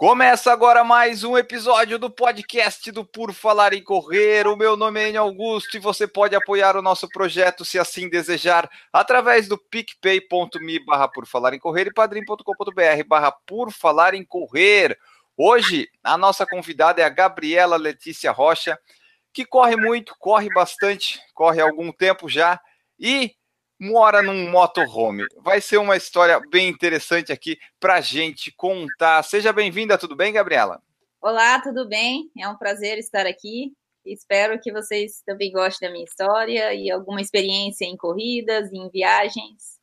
Começa agora mais um episódio do podcast do Por Falar em Correr. O meu nome é Enio Augusto e você pode apoiar o nosso projeto se assim desejar através do picpay.me barra por falar em correr e padrim.com.br barra por falar em correr. Hoje a nossa convidada é a Gabriela Letícia Rocha, que corre muito, corre bastante, corre há algum tempo já e mora num motorhome. Vai ser uma história bem interessante aqui para gente contar. Seja bem-vinda, tudo bem, Gabriela? Olá, tudo bem? É um prazer estar aqui. Espero que vocês também gostem da minha história e alguma experiência em corridas, em viagens.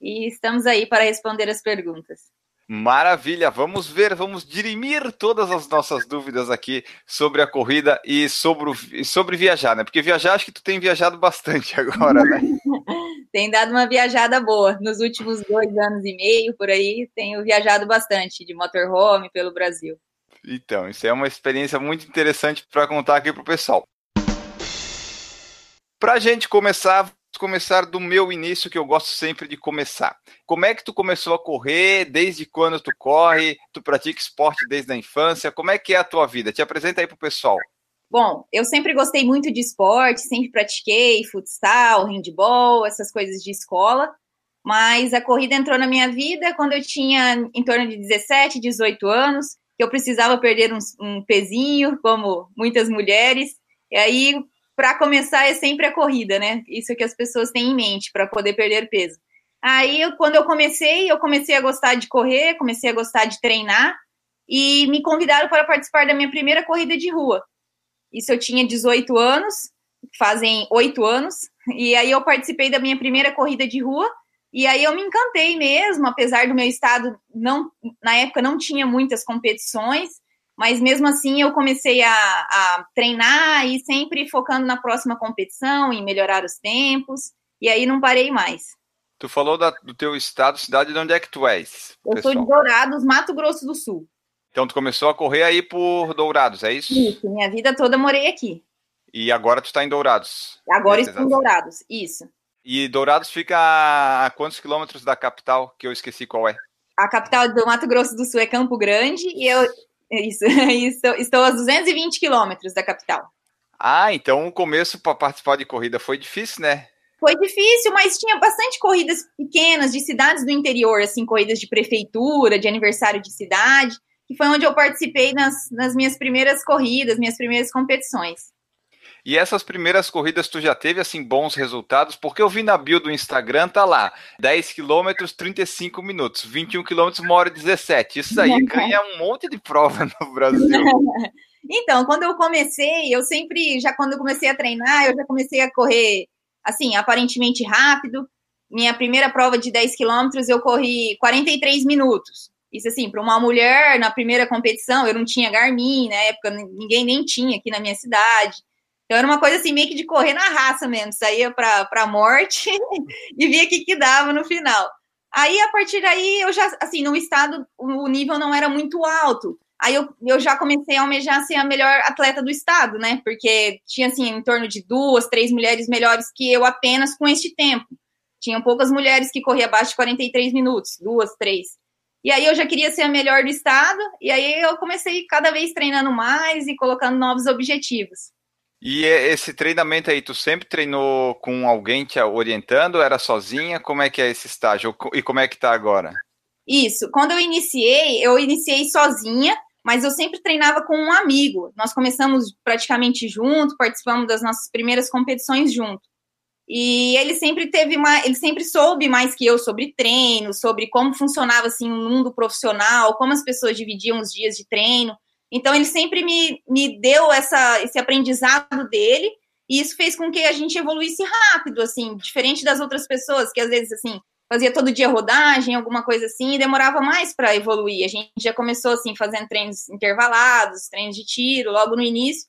E estamos aí para responder as perguntas. Maravilha, vamos ver, vamos dirimir todas as nossas dúvidas aqui sobre a corrida e sobre, o, sobre viajar, né? Porque viajar, acho que tu tem viajado bastante agora, né? tem dado uma viajada boa. Nos últimos dois anos e meio, por aí, tenho viajado bastante de motorhome pelo Brasil. Então, isso é uma experiência muito interessante para contar aqui para o pessoal. Para a gente começar, começar do meu início, que eu gosto sempre de começar. Como é que tu começou a correr? Desde quando tu corre? Tu pratica esporte desde a infância? Como é que é a tua vida? Te apresenta aí pro pessoal. Bom, eu sempre gostei muito de esporte, sempre pratiquei futsal, handball, essas coisas de escola, mas a corrida entrou na minha vida quando eu tinha em torno de 17, 18 anos, que eu precisava perder um, um pezinho, como muitas mulheres, e aí para começar é sempre a corrida, né? Isso que as pessoas têm em mente para poder perder peso. Aí, quando eu comecei, eu comecei a gostar de correr, comecei a gostar de treinar e me convidaram para participar da minha primeira corrida de rua. Isso eu tinha 18 anos, fazem oito anos, e aí eu participei da minha primeira corrida de rua. E aí eu me encantei mesmo, apesar do meu estado não na época não tinha muitas competições, mas mesmo assim eu comecei a, a, treinar e sempre focando na próxima competição, em melhorar os tempos, e aí não parei mais. Tu falou da, do teu estado, cidade, de onde é que tu és? Eu pessoal? sou de Dourados, Mato Grosso do Sul. Então tu começou a correr aí por Dourados, é isso? Isso, minha vida toda morei aqui. E agora tu está em Dourados? Agora estou em Dourados, isso. E Dourados fica a quantos quilômetros da capital, que eu esqueci qual é? A capital do Mato Grosso do Sul é Campo Grande e eu isso, isso estou a 220 quilômetros da capital. Ah, então o começo para participar de corrida foi difícil, né? Foi difícil, mas tinha bastante corridas pequenas de cidades do interior, assim, corridas de prefeitura, de aniversário de cidade, que foi onde eu participei nas, nas minhas primeiras corridas, minhas primeiras competições. E essas primeiras corridas tu já teve assim bons resultados? Porque eu vi na bio do Instagram, tá lá, 10 quilômetros, 35 minutos, 21 quilômetros, uma hora e 17. Isso aí ganha um monte de prova no Brasil. então, quando eu comecei, eu sempre, já quando eu comecei a treinar, eu já comecei a correr, assim, aparentemente rápido. Minha primeira prova de 10 quilômetros, eu corri 43 minutos. Isso assim, para uma mulher na primeira competição, eu não tinha Garmin na época, ninguém nem tinha aqui na minha cidade. Então era uma coisa assim, meio que de correr na raça mesmo, saía para a morte e via o que, que dava no final. Aí, a partir daí, eu já, assim, no estado, o nível não era muito alto. Aí eu, eu já comecei a almejar ser a melhor atleta do estado, né? Porque tinha, assim, em torno de duas, três mulheres melhores que eu apenas com este tempo. Tinham poucas mulheres que corriam abaixo de 43 minutos, duas, três. E aí eu já queria ser a melhor do estado, e aí eu comecei cada vez treinando mais e colocando novos objetivos. E esse treinamento aí, tu sempre treinou com alguém te orientando? Era sozinha? Como é que é esse estágio? E como é que tá agora? Isso. Quando eu iniciei, eu iniciei sozinha, mas eu sempre treinava com um amigo. Nós começamos praticamente junto, participamos das nossas primeiras competições junto. E ele sempre teve uma, ele sempre soube mais que eu sobre treino, sobre como funcionava assim o mundo profissional, como as pessoas dividiam os dias de treino. Então, ele sempre me, me deu essa, esse aprendizado dele, e isso fez com que a gente evoluísse rápido, assim, diferente das outras pessoas, que às vezes, assim, fazia todo dia rodagem, alguma coisa assim, e demorava mais para evoluir. A gente já começou, assim, fazendo treinos intervalados, treinos de tiro, logo no início,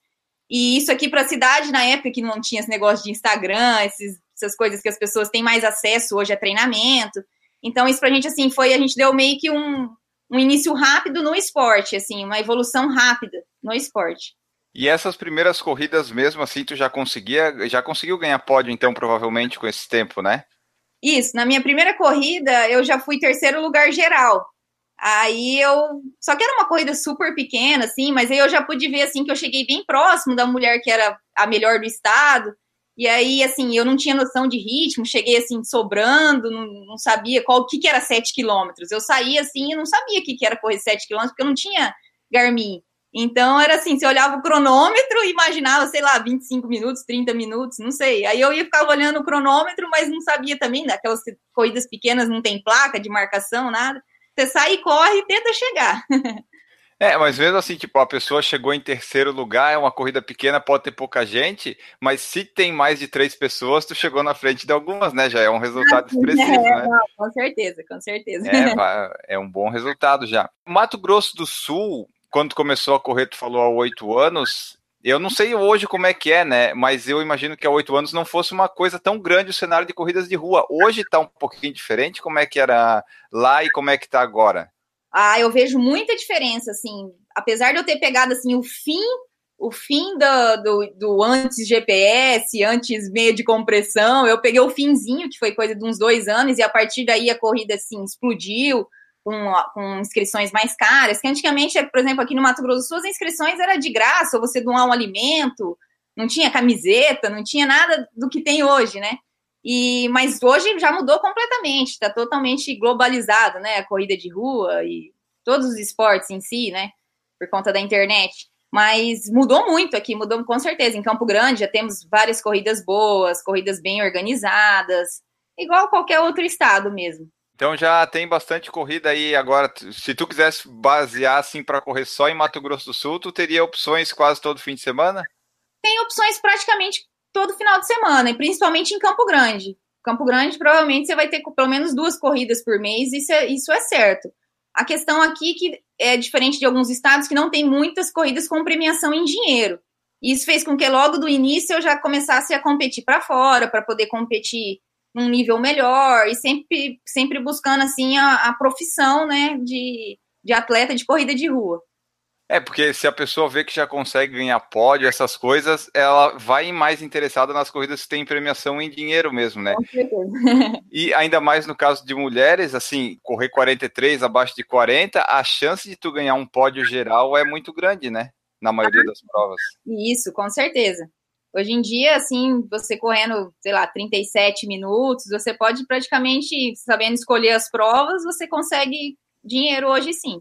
e isso aqui para a cidade, na época que não tinha esse negócio de Instagram, esses essas coisas que as pessoas têm mais acesso hoje a treinamento. Então, isso pra gente, assim, foi, a gente deu meio que um, um início rápido no esporte, assim, uma evolução rápida no esporte. E essas primeiras corridas mesmo, assim, tu já conseguia, já conseguiu ganhar pódio, então, provavelmente, com esse tempo, né? Isso, na minha primeira corrida, eu já fui terceiro lugar geral. Aí eu. Só que era uma corrida super pequena, assim, mas aí eu já pude ver, assim, que eu cheguei bem próximo da mulher que era a melhor do estado. E aí, assim, eu não tinha noção de ritmo, cheguei, assim, sobrando, não, não sabia qual o que, que era 7 quilômetros. Eu saí, assim, e não sabia o que, que era correr 7 quilômetros, porque eu não tinha Garmin. Então, era assim, você olhava o cronômetro e imaginava, sei lá, 25 minutos, 30 minutos, não sei. Aí eu ia ficar olhando o cronômetro, mas não sabia também, daquelas corridas pequenas não tem placa de marcação, nada. Você sai e corre e tenta chegar. É, mas mesmo assim, tipo, a pessoa chegou em terceiro lugar, é uma corrida pequena, pode ter pouca gente, mas se tem mais de três pessoas, tu chegou na frente de algumas, né? Já é um resultado ah, expressivo, é, né? Não, com certeza, com certeza. É, é um bom resultado já. Mato Grosso do Sul, quando começou a correr, tu falou há oito anos, eu não sei hoje como é que é, né? Mas eu imagino que há oito anos não fosse uma coisa tão grande o cenário de corridas de rua. Hoje está um pouquinho diferente. Como é que era lá e como é que está agora? Ah, eu vejo muita diferença, assim, apesar de eu ter pegado, assim, o fim, o fim do, do, do antes GPS, antes meio de compressão, eu peguei o finzinho, que foi coisa de uns dois anos, e a partir daí a corrida, assim, explodiu, com, com, inscrições mais caras, que antigamente, por exemplo, aqui no Mato Grosso do Sul, as inscrições era de graça, ou você doar um alimento, não tinha camiseta, não tinha nada do que tem hoje, né? E, mas hoje já mudou completamente, está totalmente globalizado, né? A corrida de rua e todos os esportes em si, né? Por conta da internet. Mas mudou muito aqui, mudou com certeza. Em Campo Grande já temos várias corridas boas, corridas bem organizadas, igual qualquer outro estado mesmo. Então já tem bastante corrida aí agora. Se tu quisesse basear assim para correr só em Mato Grosso do Sul, tu teria opções quase todo fim de semana? Tem opções praticamente todo final de semana, e principalmente em Campo Grande. Campo Grande, provavelmente você vai ter pelo menos duas corridas por mês, isso é, isso é certo. A questão aqui que é diferente de alguns estados que não tem muitas corridas com premiação em dinheiro. Isso fez com que logo do início eu já começasse a competir para fora, para poder competir num nível melhor e sempre, sempre buscando assim a, a profissão né, de, de atleta de corrida de rua. É, porque se a pessoa vê que já consegue ganhar pódio, essas coisas, ela vai mais interessada nas corridas que tem premiação em dinheiro mesmo, né? Com certeza. E ainda mais no caso de mulheres, assim, correr 43 abaixo de 40, a chance de tu ganhar um pódio geral é muito grande, né? Na maioria das provas. Isso, com certeza. Hoje em dia, assim, você correndo, sei lá, 37 minutos, você pode praticamente, sabendo escolher as provas, você consegue dinheiro hoje sim.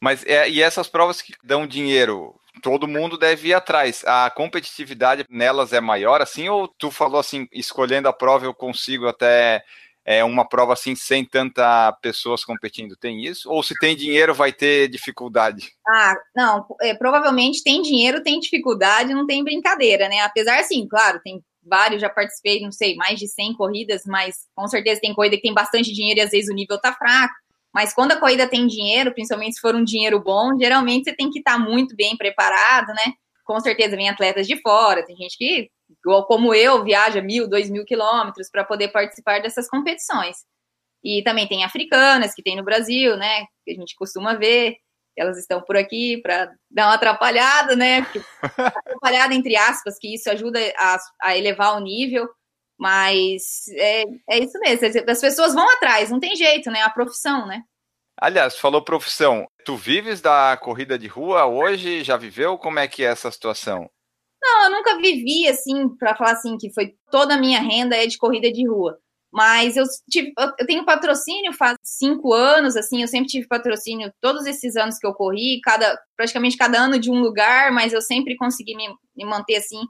Mas é, e essas provas que dão dinheiro, todo mundo deve ir atrás. A competitividade nelas é maior, assim, ou tu falou assim, escolhendo a prova eu consigo até é, uma prova assim sem tanta pessoas competindo? Tem isso? Ou se tem dinheiro vai ter dificuldade? Ah, não, é, provavelmente tem dinheiro, tem dificuldade, não tem brincadeira, né? Apesar, assim, claro, tem vários, já participei, não sei, mais de 100 corridas, mas com certeza tem corrida que tem bastante dinheiro e às vezes o nível tá fraco. Mas quando a corrida tem dinheiro, principalmente se for um dinheiro bom, geralmente você tem que estar tá muito bem preparado, né? Com certeza vem atletas de fora, tem gente que, igual como eu, viaja mil, dois mil quilômetros para poder participar dessas competições. E também tem africanas que tem no Brasil, né? Que a gente costuma ver. Elas estão por aqui para dar uma atrapalhada, né? atrapalhada entre aspas, que isso ajuda a, a elevar o nível. Mas é, é isso mesmo, as pessoas vão atrás, não tem jeito, né? A profissão, né? Aliás, falou profissão. Tu vives da corrida de rua hoje? Já viveu? Como é que é essa situação? Não, eu nunca vivi assim, para falar assim, que foi toda a minha renda é de corrida de rua. Mas eu tive, eu tenho patrocínio faz cinco anos, assim, eu sempre tive patrocínio todos esses anos que eu corri, cada, praticamente cada ano de um lugar, mas eu sempre consegui me, me manter assim.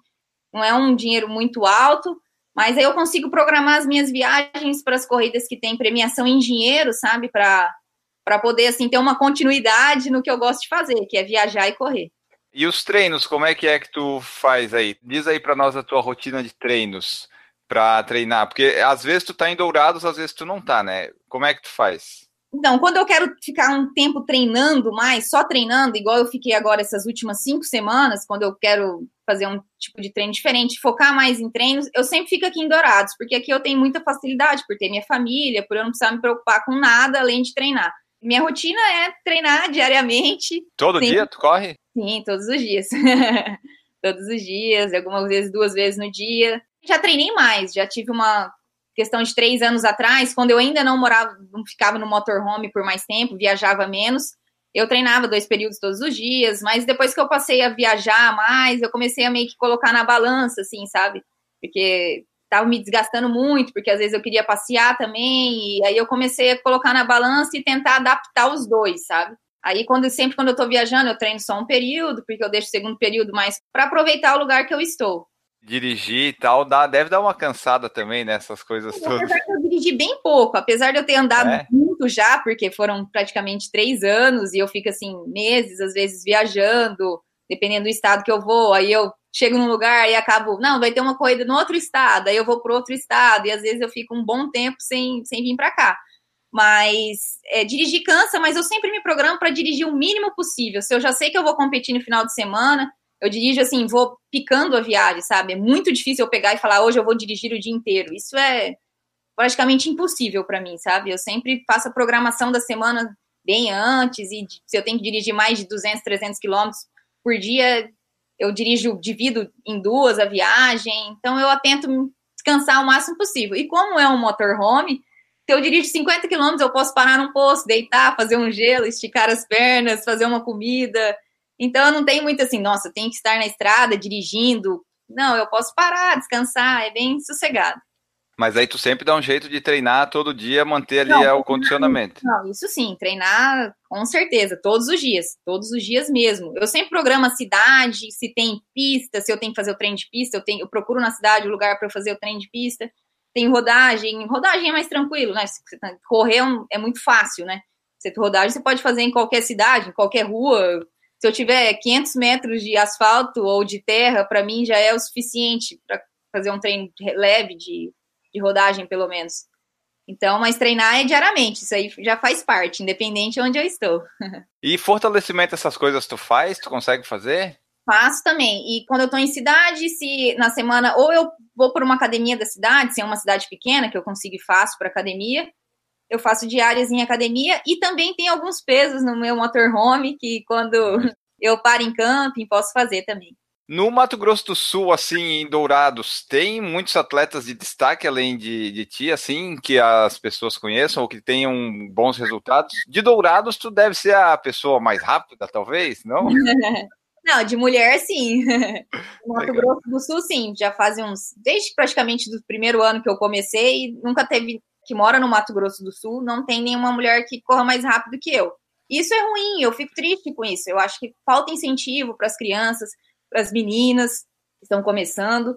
Não é um dinheiro muito alto, mas aí eu consigo programar as minhas viagens para as corridas que tem premiação em dinheiro, sabe? Para poder, assim, ter uma continuidade no que eu gosto de fazer, que é viajar e correr. E os treinos, como é que é que tu faz aí? Diz aí para nós a tua rotina de treinos para treinar, porque às vezes tu tá em Dourados, às vezes tu não tá, né? Como é que tu faz? Então, quando eu quero ficar um tempo treinando mais, só treinando, igual eu fiquei agora essas últimas cinco semanas, quando eu quero fazer um tipo de treino diferente, focar mais em treinos, eu sempre fico aqui em Dourados, porque aqui eu tenho muita facilidade por ter minha família, por eu não precisar me preocupar com nada além de treinar. Minha rotina é treinar diariamente. Todo Sim. dia tu corre? Sim, todos os dias. todos os dias, algumas vezes duas vezes no dia. Já treinei mais, já tive uma questão de três anos atrás, quando eu ainda não morava, não ficava no motorhome por mais tempo, viajava menos, eu treinava dois períodos todos os dias, mas depois que eu passei a viajar mais, eu comecei a meio que colocar na balança, assim, sabe? Porque tava me desgastando muito, porque às vezes eu queria passear também, e aí eu comecei a colocar na balança e tentar adaptar os dois, sabe? Aí, quando, sempre quando eu tô viajando, eu treino só um período, porque eu deixo o segundo período mais para aproveitar o lugar que eu estou. Dirigir e tal, dá, deve dar uma cansada também nessas coisas todas. Apesar eu dirigir bem pouco, apesar de eu ter andado É? muito já, porque foram praticamente três anos e eu fico assim, meses, às vezes, viajando, dependendo do estado que eu vou. Aí eu chego num lugar e acabo, não, vai ter uma corrida no outro estado, aí eu vou para outro estado, e às vezes eu fico um bom tempo sem, sem vir para cá. Mas é, dirigir cansa, mas eu sempre me programo para dirigir o mínimo possível. Se eu já sei que eu vou competir no final de semana, eu dirijo assim, vou picando a viagem, sabe? É muito difícil eu pegar e falar, hoje eu vou dirigir o dia inteiro. Isso é praticamente impossível para mim, sabe? Eu sempre faço a programação da semana bem antes, e se eu tenho que dirigir mais de 200, 300 quilômetros por dia, eu dirijo, divido em duas a viagem, então eu tento descansar o máximo possível. E como é um motorhome, se eu dirijo 50 quilômetros, eu posso parar num posto, deitar, fazer um gelo, esticar as pernas, fazer uma comida. Então eu não tenho muito assim, nossa, eu tenho que estar na estrada dirigindo. Não, eu posso parar, descansar, é bem sossegado. Mas aí tu sempre dá um jeito de treinar todo dia, manter ali Não, o condicionamento. Não, isso sim, treinar com certeza, todos os dias, todos os dias mesmo. Eu sempre programo a cidade, se tem pista, se eu tenho que fazer o treino de pista, eu, tenho, eu procuro na cidade o lugar para fazer o treino de pista. Tem rodagem, rodagem é mais tranquilo, né? Correr é, um, é muito fácil, né? Você rodagem você pode fazer em qualquer cidade, em qualquer rua. Se eu tiver 500 metros de asfalto ou de terra, para mim já é o suficiente para fazer um treino leve de, de rodagem, pelo menos. Então, mas treinar é diariamente, isso aí já faz parte, independente de onde eu estou. E fortalecimento, essas coisas tu faz? Tu consegue fazer? Faço também. E quando eu estou em cidade, se na semana, ou eu vou para uma academia da cidade, se é uma cidade pequena, que eu consigo e faço para academia, eu faço diárias em academia e também tem alguns pesos no meu motorhome que quando eu paro em camping posso fazer também. No Mato Grosso do Sul, assim, em Dourados, tem muitos atletas de destaque além de, de ti, assim, que as pessoas conheçam ou que tenham bons resultados? De Dourados, tu deve ser a pessoa mais rápida, talvez, não? Não, de mulher, sim. No Mato Legal. Grosso do Sul, sim. Já fazem uns. Desde praticamente do primeiro ano que eu comecei, nunca teve. Que mora no Mato Grosso do Sul, não tem nenhuma mulher que corra mais rápido que eu. Isso é ruim, eu fico triste com isso. Eu acho que falta incentivo para as crianças, para as meninas que estão começando.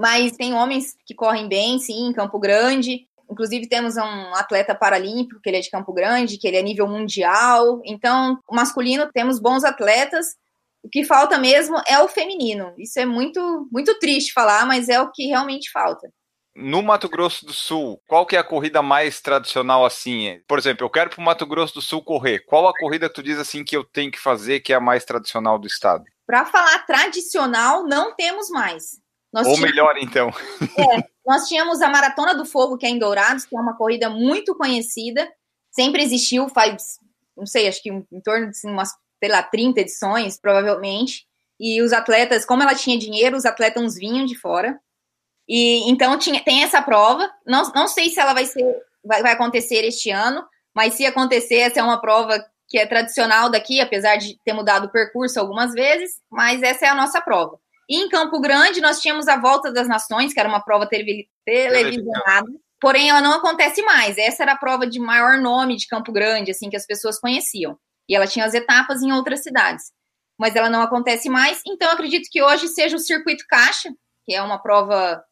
Mas tem homens que correm bem, sim, em Campo Grande. Inclusive, temos um atleta paralímpico, que ele é de Campo Grande, que ele é nível mundial. Então, masculino, temos bons atletas. O que falta mesmo é o feminino. Isso é muito, muito triste falar, mas é o que realmente falta. No Mato Grosso do Sul, qual que é a corrida mais tradicional assim? Por exemplo, eu quero para o Mato Grosso do Sul correr. Qual a corrida que tu diz assim que eu tenho que fazer que é a mais tradicional do estado? Para falar tradicional, não temos mais. Nós Ou tínhamos, melhor, então. É, nós tínhamos a Maratona do Fogo, que é em Dourados, que é uma corrida muito conhecida. Sempre existiu, faz, não sei, acho que em torno de umas, sei lá, 30 edições, provavelmente. E os atletas, como ela tinha dinheiro, os atletas vinham de fora. E então tinha, tem essa prova. Não, não sei se ela vai ser, vai, vai acontecer este ano, mas se acontecer, essa é uma prova que é tradicional daqui, apesar de ter mudado o percurso algumas vezes, mas essa é a nossa prova. E em Campo Grande, nós tínhamos a Volta das Nações, que era uma prova televisionada, porém ela não acontece mais. Essa era a prova de maior nome de Campo Grande, assim, que as pessoas conheciam. E ela tinha as etapas em outras cidades. Mas ela não acontece mais, então acredito que hoje seja o Circuito Caixa, que é uma prova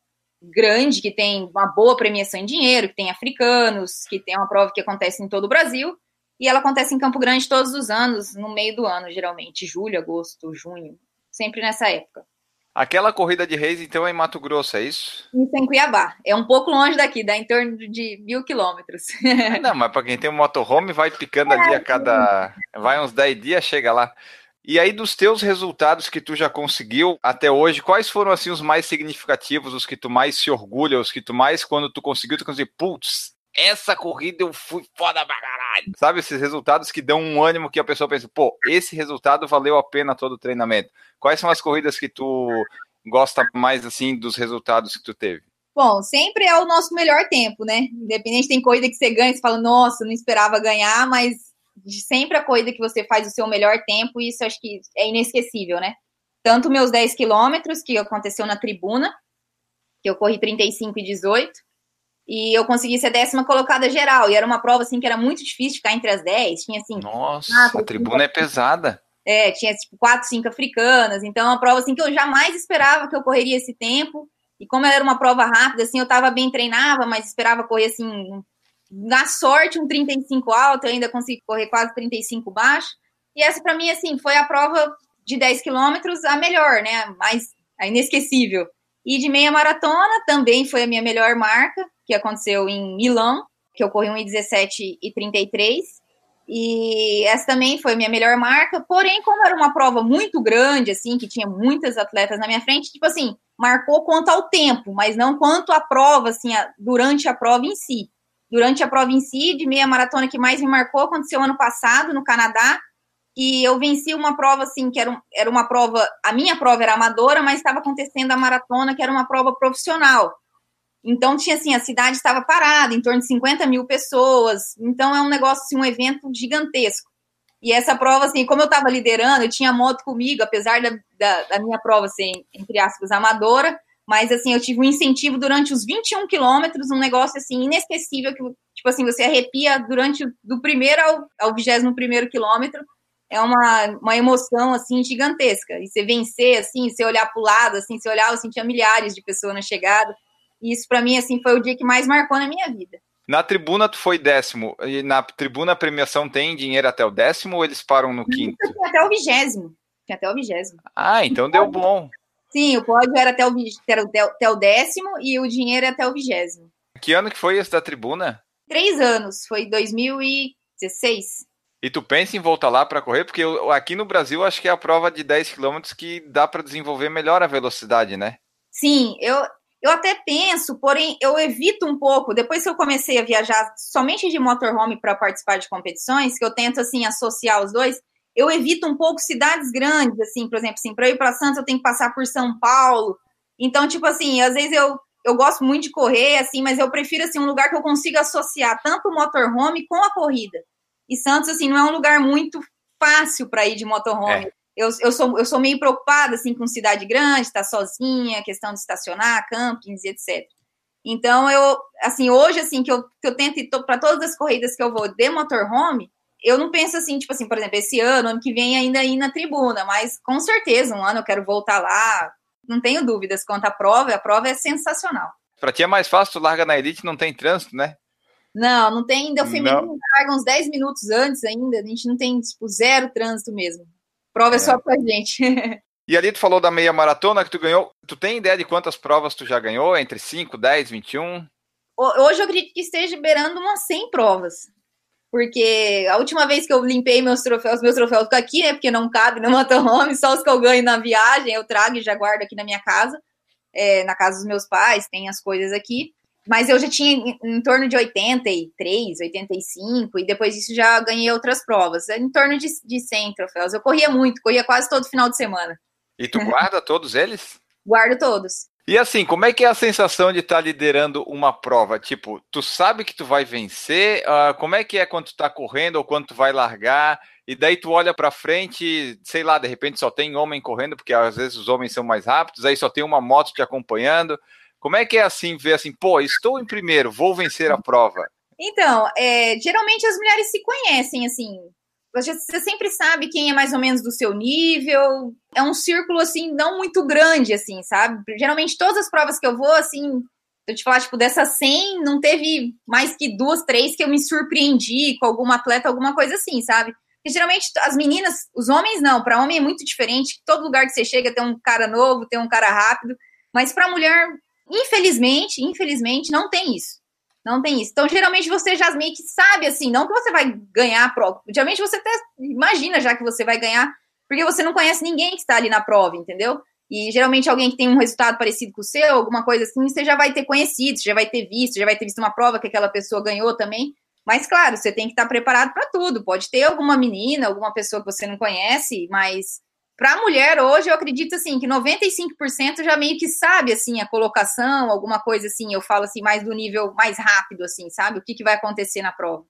grande, que tem uma boa premiação em dinheiro, que tem africanos, que tem uma prova que acontece em todo o Brasil, e ela acontece em Campo Grande todos os anos, no meio do ano, geralmente, julho, agosto, junho, sempre nessa época. Aquela corrida de reis, então, é em Mato Grosso, é isso? Isso é em Cuiabá. É um pouco longe daqui, dá em torno de mil quilômetros. Não, mas para quem tem um motorhome, vai picando ali a cada. Vai uns 10 dias, chega lá. E aí, dos teus resultados que tu já conseguiu até hoje, quais foram assim os mais significativos, os que tu mais se orgulha, os que tu mais, quando tu conseguiu, tu conseguiu, putz, essa corrida eu fui foda pra caralho. Sabe, esses resultados que dão um ânimo que a pessoa pensa, pô, esse resultado valeu a pena todo o treinamento. Quais são as corridas que tu gosta mais, assim, dos resultados que tu teve? Bom, sempre é o nosso melhor tempo, né? Independente, tem corrida que você ganha, você fala, nossa, não esperava ganhar, mas sempre a corrida que você faz o seu melhor tempo, isso acho que é inesquecível, né? Tanto meus 10 quilômetros, que aconteceu na tribuna, que eu corri 35 e 18, e eu consegui ser décima colocada geral. E era uma prova assim que era muito difícil ficar entre as 10. Tinha assim. Nossa, quatro, a tribuna cinco, é pesada. É, tinha tipo quatro, cinco africanas. Então, é uma prova assim que eu jamais esperava que eu correria esse tempo. E como era uma prova rápida, assim, eu estava bem treinava, mas esperava correr assim, na sorte, um 35 alto, eu ainda consegui correr quase 35 baixo. E essa, para mim, assim, foi a prova de 10 quilômetros a melhor, né? Mais a inesquecível. E de meia maratona também foi a minha melhor marca que aconteceu em Milão, que eu corri 1,17 e 33. E essa também foi minha melhor marca. Porém, como era uma prova muito grande, assim, que tinha muitas atletas na minha frente, tipo assim, marcou quanto ao tempo, mas não quanto à prova, assim, a, durante a prova em si. Durante a prova em si, de meia maratona que mais me marcou, aconteceu ano passado, no Canadá, e eu venci uma prova, assim, que era, um, era uma prova, a minha prova era amadora, mas estava acontecendo a maratona, que era uma prova profissional. Então, tinha assim, a cidade estava parada, em torno de 50 mil pessoas. Então, é um negócio, assim, um evento gigantesco. E essa prova, assim, como eu estava liderando, eu tinha moto comigo, apesar da, da, da, minha prova ser, entre aspas, amadora, mas, assim, eu tive um incentivo durante os 21 quilômetros, um negócio, assim, inesquecível, que, tipo assim, você arrepia durante, do primeiro ao, ao 21 primeiro quilômetro, é uma, uma emoção, assim, gigantesca. E você vencer, assim, você olhar para o lado, assim, você olhar, assim, tinha milhares de pessoas na chegada, e isso para mim assim foi o dia que mais marcou na minha vida. Na tribuna tu foi décimo. E na tribuna a premiação tem dinheiro até o décimo ou eles param no quinto? Até o vigésimo. Até o vigésimo. Ah, então deu bom. Sim, o pódio era até o, até o décimo e o dinheiro até o vigésimo. Que ano que foi esse da tribuna? Três anos, foi 2016. E tu pensa em voltar lá para correr? Porque aqui no Brasil acho que é a prova de 10 km que dá para desenvolver melhor a velocidade, né? Sim, eu, eu até penso, porém, eu evito um pouco. Depois que eu comecei a viajar somente de motorhome para participar de competições, que eu tento assim associar os dois, eu evito um pouco cidades grandes, assim, por exemplo, assim, para ir para Santos eu tenho que passar por São Paulo. Então, tipo assim, às vezes eu eu gosto muito de correr, assim, mas eu prefiro assim um lugar que eu consiga associar tanto o motorhome com a corrida. E Santos assim não é um lugar muito fácil para ir de motorhome. É eu, eu, sou, eu sou meio preocupada, assim, com cidade grande, estar tá sozinha, questão de estacionar, campings etc. Então, eu, assim, hoje, assim, que eu, que eu tento, para todas as corridas que eu vou de motorhome, eu não penso assim, tipo assim, por exemplo, esse ano, ano que vem ainda ir na tribuna, mas com certeza, um ano eu quero voltar lá, não tenho dúvidas quanto à prova, a prova é sensacional. Para ti é mais fácil, tu larga na elite, não tem trânsito, né? Não, não tem, ainda o feminino larga uns 10 minutos antes ainda, a gente não tem, tipo, zero trânsito mesmo. Prova é, é só pra gente. E ali tu falou da meia maratona que tu ganhou. Tu tem ideia de quantas provas tu já ganhou? Entre 5, 10, 21? Hoje eu acredito que esteja beirando umas 100 provas. Porque a última vez que eu limpei meus troféus, meus troféus ficam aqui, né? Porque não cabe no motorhome, só os que eu ganho na viagem eu trago e já guardo aqui na minha casa. É, na casa dos meus pais, tem as coisas aqui mas eu já tinha em, em, torno de 83, 85, e depois disso já ganhei outras provas, em torno de, de 100 troféus. Eu corria muito, corria quase todo final de semana. E tu guarda todos eles? Guardo todos. E assim, como é que é a sensação de estar tá liderando uma prova? Tipo, tu sabe que tu vai vencer? Uh, como é que é quando tu tá correndo ou quando tu vai largar? E daí tu olha para frente, sei lá, de repente só tem homem correndo, porque às vezes os homens são mais rápidos, aí só tem uma moto te acompanhando. Como é que é assim, ver assim, pô, estou em primeiro, vou vencer a prova? Então, é, geralmente as mulheres se conhecem, assim, você sempre sabe quem é mais ou menos do seu nível. É um círculo, assim, não muito grande, assim, sabe? Geralmente, todas as provas que eu vou, assim, eu te falar, tipo, dessas 100, não teve mais que duas, três que eu me surpreendi com alguma atleta, alguma coisa assim, sabe? E geralmente as meninas, os homens não, para homem é muito diferente. Todo lugar que você chega tem um cara novo, tem um cara rápido, mas para mulher, infelizmente, infelizmente não tem isso. Não tem isso. Então, geralmente você já meio que sabe assim, não que você vai ganhar a prova. Geralmente você até imagina já que você vai ganhar, porque você não conhece ninguém que está ali na prova, entendeu? E geralmente alguém que tem um resultado parecido com o seu, alguma coisa assim, você já vai ter conhecido, você já vai ter visto, já vai ter visto uma prova que aquela pessoa ganhou também. Mas, claro, você tem que estar preparado para tudo. Pode ter alguma menina, alguma pessoa que você não conhece, mas para a mulher hoje eu acredito assim que 95% já meio que sabe assim a colocação, alguma coisa assim, eu falo assim mais do nível mais rápido assim, sabe? O que, que vai acontecer na prova.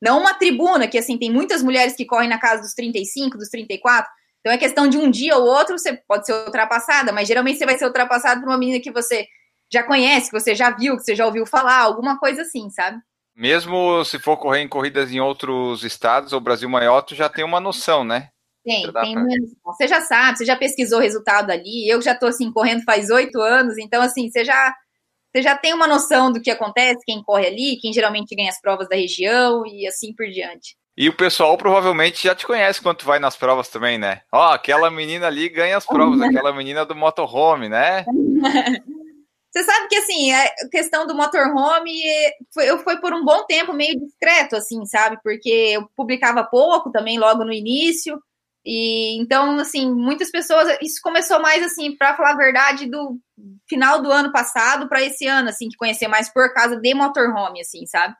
Não uma tribuna que assim tem muitas mulheres que correm na casa dos 35, dos 34, então é questão de um dia ou outro, você pode ser ultrapassada, mas geralmente você vai ser ultrapassado por uma menina que você já conhece, que você já viu, que você já ouviu falar, alguma coisa assim, sabe? Mesmo se for correr em corridas em outros estados ou Brasil maior, tu já tem uma noção, né? Tem, tem pra... Você já sabe, você já pesquisou o resultado ali. Eu já tô assim correndo faz oito anos, então assim, você já você já tem uma noção do que acontece, quem corre ali, quem geralmente ganha as provas da região e assim por diante. E o pessoal provavelmente já te conhece quando tu vai nas provas também, né? Ó, oh, aquela menina ali ganha as provas, aquela menina do motorhome, né? Você sabe que, assim, a questão do motorhome, foi, eu foi por um bom tempo meio discreto, assim, sabe? Porque eu publicava pouco também, logo no início. E então, assim, muitas pessoas. Isso começou mais, assim, para falar a verdade, do final do ano passado para esse ano, assim, que conhecer mais por causa de motorhome, assim, sabe?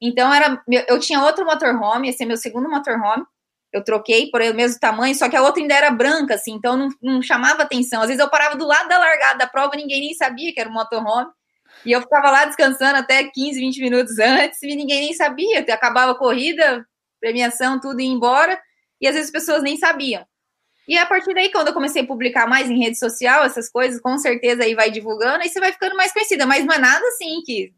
Então era, eu tinha outro motorhome, esse é meu segundo motorhome. Eu troquei por o mesmo tamanho, só que a outra ainda era branca, assim, então não, não chamava atenção. Às vezes eu parava do lado da largada da prova, ninguém nem sabia que era um motorhome. E eu ficava lá descansando até 15, 20 minutos antes, e ninguém nem sabia. Acabava a corrida, premiação, tudo ia embora, e às vezes as pessoas nem sabiam. E a partir daí, quando eu comecei a publicar mais em rede social, essas coisas, com certeza aí vai divulgando, aí você vai ficando mais conhecida. Mas não é nada assim que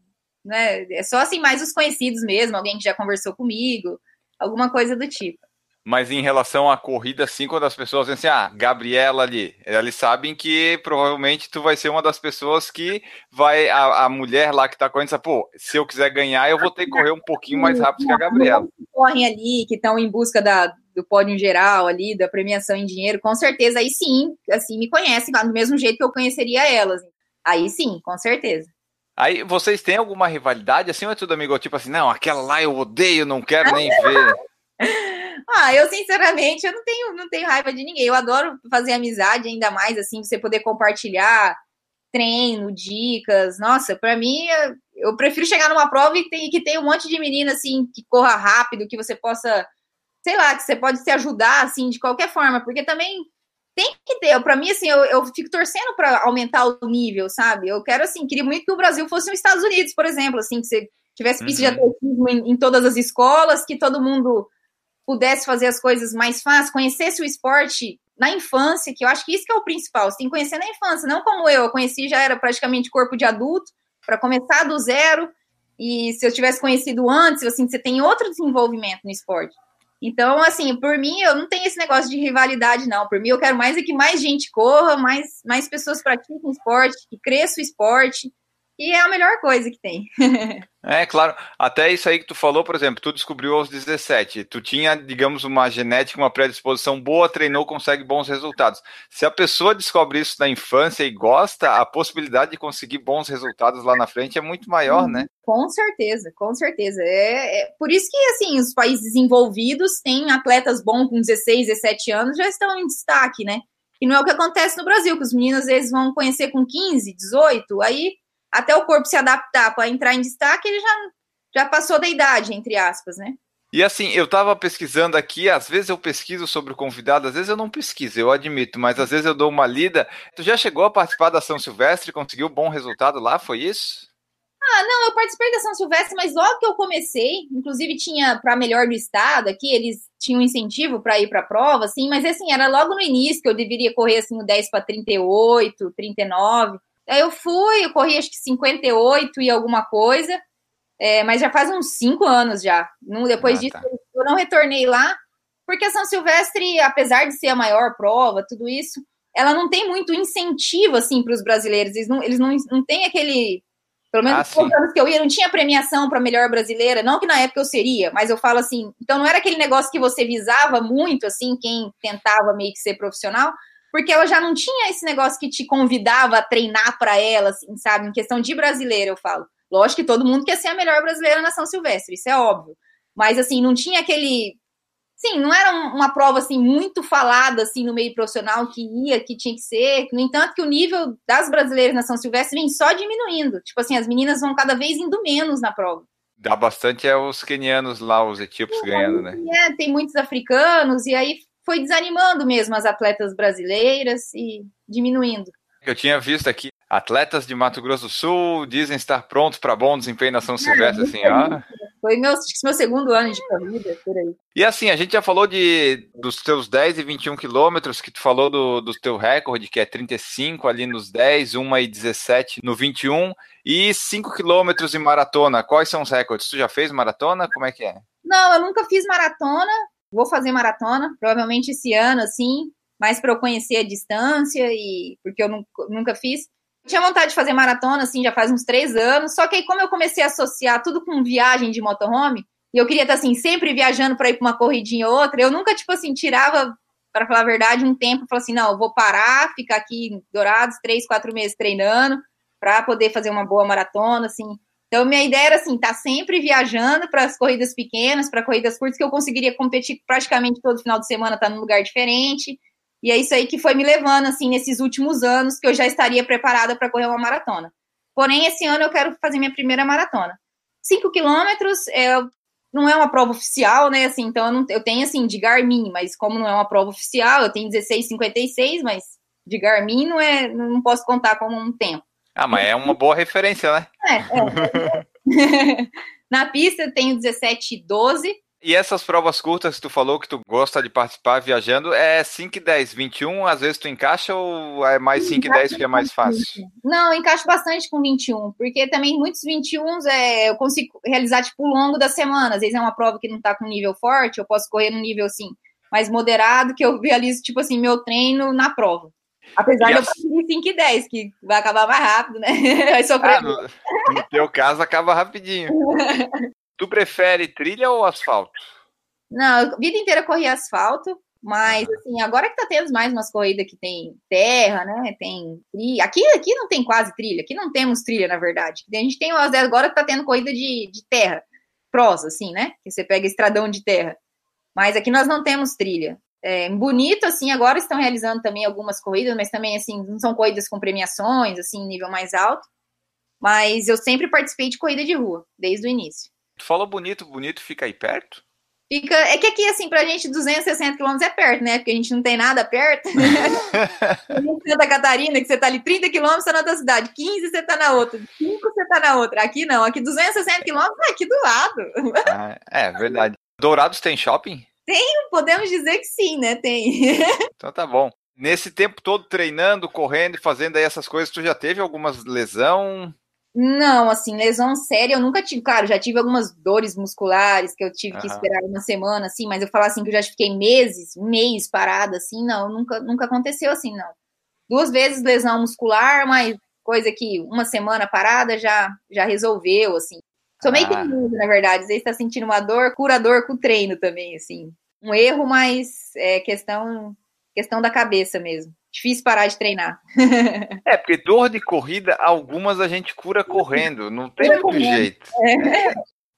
né? É só assim mais os conhecidos mesmo, alguém que já conversou comigo, alguma coisa do tipo. Mas em relação à corrida, assim, quando as pessoas dizem assim, ah, Gabriela ali, eles sabem que provavelmente tu vai ser uma das pessoas que vai, a, a mulher lá que tá correndo, sabe, pô, se eu quiser ganhar, eu vou ter que correr um pouquinho mais rápido que a Gabriela. Correm ali, que estão em busca da, do pódio geral ali, da premiação em dinheiro, com certeza, aí sim, assim, me conhecem, do mesmo jeito que eu conheceria elas. Aí sim, com certeza. Aí vocês têm alguma rivalidade assim ou é tudo amigo? Tipo assim, não, aquela lá eu odeio, não quero nem ver. Ah, eu sinceramente eu não tenho, não tenho raiva de ninguém. Eu adoro fazer amizade, ainda mais assim, você poder compartilhar treino, dicas. Nossa, para mim eu prefiro chegar numa prova e tem, que tem um monte de menina assim que corra rápido, que você possa, sei lá, que você pode se ajudar assim de qualquer forma, porque também tem que ter. Para mim, assim, eu, eu fico torcendo para aumentar o nível, sabe? Eu quero, assim, queria muito que o Brasil fosse os Estados Unidos, por exemplo, assim, que você tivesse pista uhum. de atletismo em, em, todas as escolas, que todo mundo pudesse fazer as coisas mais fácil, conhecesse o esporte na infância, que eu acho que isso que é o principal. Você tem que conhecer na infância, não como eu. Eu conheci já era praticamente corpo de adulto, para começar do zero. E se eu tivesse conhecido antes, assim, você tem outro desenvolvimento no esporte. Então, assim, por mim, eu não tenho esse negócio de rivalidade, não. Por mim, eu quero mais é que mais gente corra, mais, mais pessoas pratiquem esporte, que cresça o esporte. E é a melhor coisa que tem. é, claro. Até isso aí que tu falou, por exemplo, tu descobriu aos 17. Tu tinha, digamos, uma genética, uma predisposição boa, treinou, consegue bons resultados. Se a pessoa descobre isso na infância e gosta, a possibilidade de conseguir bons resultados lá na frente é muito maior, né? Com certeza, com certeza. É, é por isso que, assim, os países envolvidos têm atletas bons com 16, 17 anos, já estão em destaque, né? E não é o que acontece no Brasil, que os meninos às vezes vão conhecer com 15, 18, aí até o corpo se adaptar para entrar em destaque, ele já, já passou da idade, entre aspas, né? E assim, eu estava pesquisando aqui, às vezes eu pesquiso sobre o convidado, às vezes eu não pesquiso, eu admito, mas às vezes eu dou uma lida. Tu já chegou a participar da São Silvestre, conseguiu bom resultado lá, foi isso? Ah, não, eu participei da São Silvestre, mas logo que eu comecei, inclusive tinha para melhor do estado aqui, eles tinham incentivo para ir para a prova, assim, mas assim, era logo no início que eu deveria correr assim o 10 para 38, 39. Aí eu fui, eu corri acho que 58 e alguma coisa, é, mas já faz uns cinco anos já. depois ah, disso, tá. eu não retornei lá, porque a São Silvestre, apesar de ser a maior prova, tudo isso, ela não tem muito incentivo assim para os brasileiros. Eles não, eles não, não têm aquele. Pelo menos Ah, os anos que eu ia, não tinha premiação para melhor brasileira, não que na época eu seria, mas eu falo assim, então não era aquele negócio que você visava muito, assim, quem tentava meio que ser profissional, porque ela já não tinha esse negócio que te convidava a treinar para ela, assim, sabe? Em questão de brasileira, eu falo. Lógico que todo mundo quer ser a melhor brasileira na São Silvestre, isso é óbvio. Mas, assim, não tinha aquele. Sim, não era um- uma prova, assim, muito falada, assim, no meio profissional que ia, que tinha que ser. No entanto, que o nível das brasileiras na São Silvestre vem só diminuindo. Tipo assim, as meninas vão cada vez indo menos na prova. Dá bastante é os quenianos lá, os etíopes ganhando, né? É, tem muitos africanos, e aí foi desanimando mesmo as atletas brasileiras e diminuindo. Eu tinha visto aqui, atletas de Mato Grosso do Sul dizem estar prontos para bom desempenho na São Silvestre, assim, ó. Foi meu, meu segundo ano de corrida, por aí. E assim, a gente já falou de, dos teus 10 e 21 quilômetros, que tu falou do, do teu recorde, que é 35 ali nos 10, 1 e 17 no 21, e 5 quilômetros em maratona. Quais são os recordes? Tu já fez maratona? Como é que é? Não, eu nunca fiz maratona, vou fazer maratona, provavelmente esse ano, assim, mais para eu conhecer a distância e porque eu nunca, nunca fiz. Tinha vontade de fazer maratona, assim, já faz uns três anos, só que aí como eu comecei a associar tudo com viagem de motorhome, e eu queria estar, assim, sempre viajando para ir para uma corridinha ou outra, eu nunca, tipo assim, tirava, para falar a verdade, um tempo, falar assim, não, eu vou parar, ficar aqui Dourados, três, quatro meses treinando, para poder fazer uma boa maratona, assim. Então, minha ideia era, assim, estar tá sempre viajando para as corridas pequenas, para corridas curtas, que eu conseguiria competir praticamente todo final de semana, estar tá num lugar diferente, e é isso aí que foi me levando, assim, nesses últimos anos, que eu já estaria preparada para correr uma maratona. Porém, esse ano eu quero fazer minha primeira maratona. Cinco quilômetros é, não é uma prova oficial, né? Assim, então eu, não, eu tenho, assim, de Garmin, mas como não é uma prova oficial, eu tenho 16,56, mas de Garmin não, é, não posso contar como um tempo. Ah, mas é uma boa referência, né? É, é. Na pista eu tenho 17,12. E essas provas curtas que tu falou que tu gosta de participar viajando, é 5 e 10, 21, às vezes tu encaixa ou é mais 5 e 10 porque é mais fácil? Não, eu encaixo bastante com 21, porque também muitos 21 é, eu consigo realizar tipo longo da semana. Às vezes é uma prova que não tá com nível forte, eu posso correr no nível assim mais moderado, que eu realizo tipo assim meu treino na prova. Apesar de eu conseguir 5 e 10, que vai acabar mais rápido, né? Vai sofrer. Ah, no, no teu caso acaba rapidinho. Tu prefere trilha ou asfalto? Não, vida inteira corri asfalto, mas assim, agora que tá tendo mais umas corridas que tem terra, né? Tem trilha. Aqui, aqui não tem quase trilha, aqui não temos trilha, na verdade. A gente tem agora que tá tendo corrida de, de terra, cross, assim, né? Que você pega estradão de terra. Mas aqui nós não temos trilha. É, bonito, assim, agora estão realizando também algumas corridas, mas também, assim, não são corridas com premiações, assim, nível mais alto. Mas eu sempre participei de corrida de rua, desde o início. Tu falou bonito, bonito fica aí perto? Fica, é que aqui, assim, pra gente, 260 quilômetros é perto, né? Porque a gente não tem nada perto. Santa Catarina, que você tá ali 30 quilômetros, você tá na outra cidade. 15, você tá na outra. 5, você tá na outra. Aqui não. Aqui 260 quilômetros é aqui do lado. Ah, é, verdade. Dourados tem shopping? Tem, podemos dizer que sim, né? Tem. Então tá bom. Nesse tempo todo treinando, correndo e fazendo aí essas coisas, tu já teve algumas lesão? Não, assim, lesão séria eu nunca tive. Claro, já tive algumas dores musculares que eu tive que esperar uma semana, assim, mas eu falar assim que eu já fiquei meses, um mês parada, assim, não, nunca, nunca aconteceu assim, não. Duas vezes lesão muscular, mas coisa que uma semana parada já, já resolveu, assim. Sou meio que Ah. na verdade. Às vezes tá sentindo uma dor, cura dor com treino também, assim. Um erro, mas é questão, questão da cabeça mesmo. Difícil parar de treinar. É, porque dor de corrida, algumas a gente cura correndo, não tem correndo. jeito. É.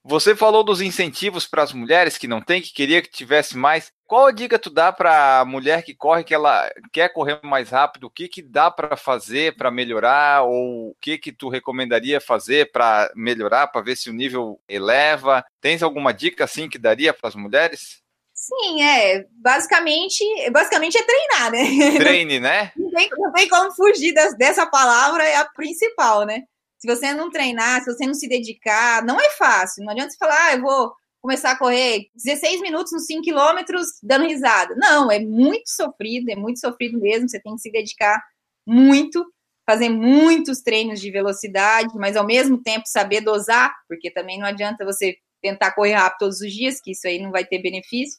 Você falou dos incentivos para as mulheres que não tem, que queria que tivesse mais. Qual a dica tu dá para a mulher que corre, que ela quer correr mais rápido? O que que dá para fazer para melhorar ou o que que tu recomendaria fazer para melhorar, para ver se o nível eleva? Tens alguma dica assim que daria para as mulheres? Sim, é. Basicamente, basicamente é treinar, né? Treine, né? Não tem, não tem como fugir das- dessa palavra, é a principal, né? Se você não treinar, se você não se dedicar, não é fácil. Não adianta você falar, ah, eu vou começar a correr 16 minutos nos 5 quilômetros dando risada. Não, é muito sofrido, é muito sofrido mesmo. Você tem que se dedicar muito, fazer muitos treinos de velocidade, mas ao mesmo tempo saber dosar, porque também não adianta você tentar correr rápido todos os dias, que isso aí não vai ter benefício.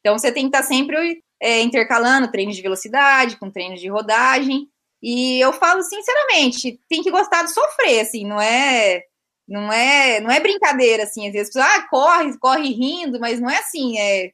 Então você tem que estar sempre é, intercalando treinos de velocidade com treinos de rodagem E eu falo sinceramente, tem que gostar de sofrer, assim, não é não é não é brincadeira assim, às vezes ah, corre, corre rindo, mas não é assim, é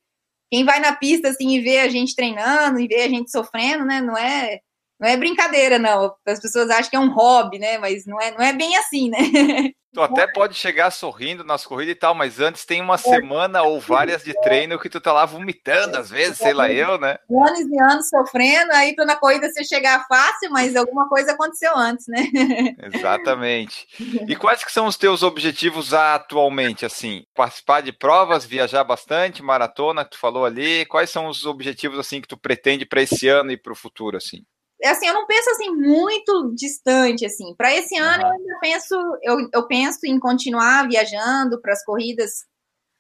quem vai na pista assim e vê a gente treinando e vê a gente sofrendo, né? Não é não é brincadeira, não. As pessoas acham que é um hobby, né? Mas não é, não é bem assim, né? Tu até pode chegar sorrindo nas corridas e tal, mas antes tem uma semana ou várias de treino que tu tá lá vomitando, às vezes, sei lá eu, né? Anos e anos sofrendo, aí pra na corrida você chegar fácil, mas alguma coisa aconteceu antes, né? Exatamente. E quais que são os teus objetivos atualmente, assim? Participar de provas, viajar bastante, maratona, que tu falou ali. Quais são os objetivos, assim, que tu pretende para esse ano e para o futuro, assim? Assim, eu não penso assim muito distante assim. Para esse ano uhum. eu penso, eu, eu penso em continuar viajando para as corridas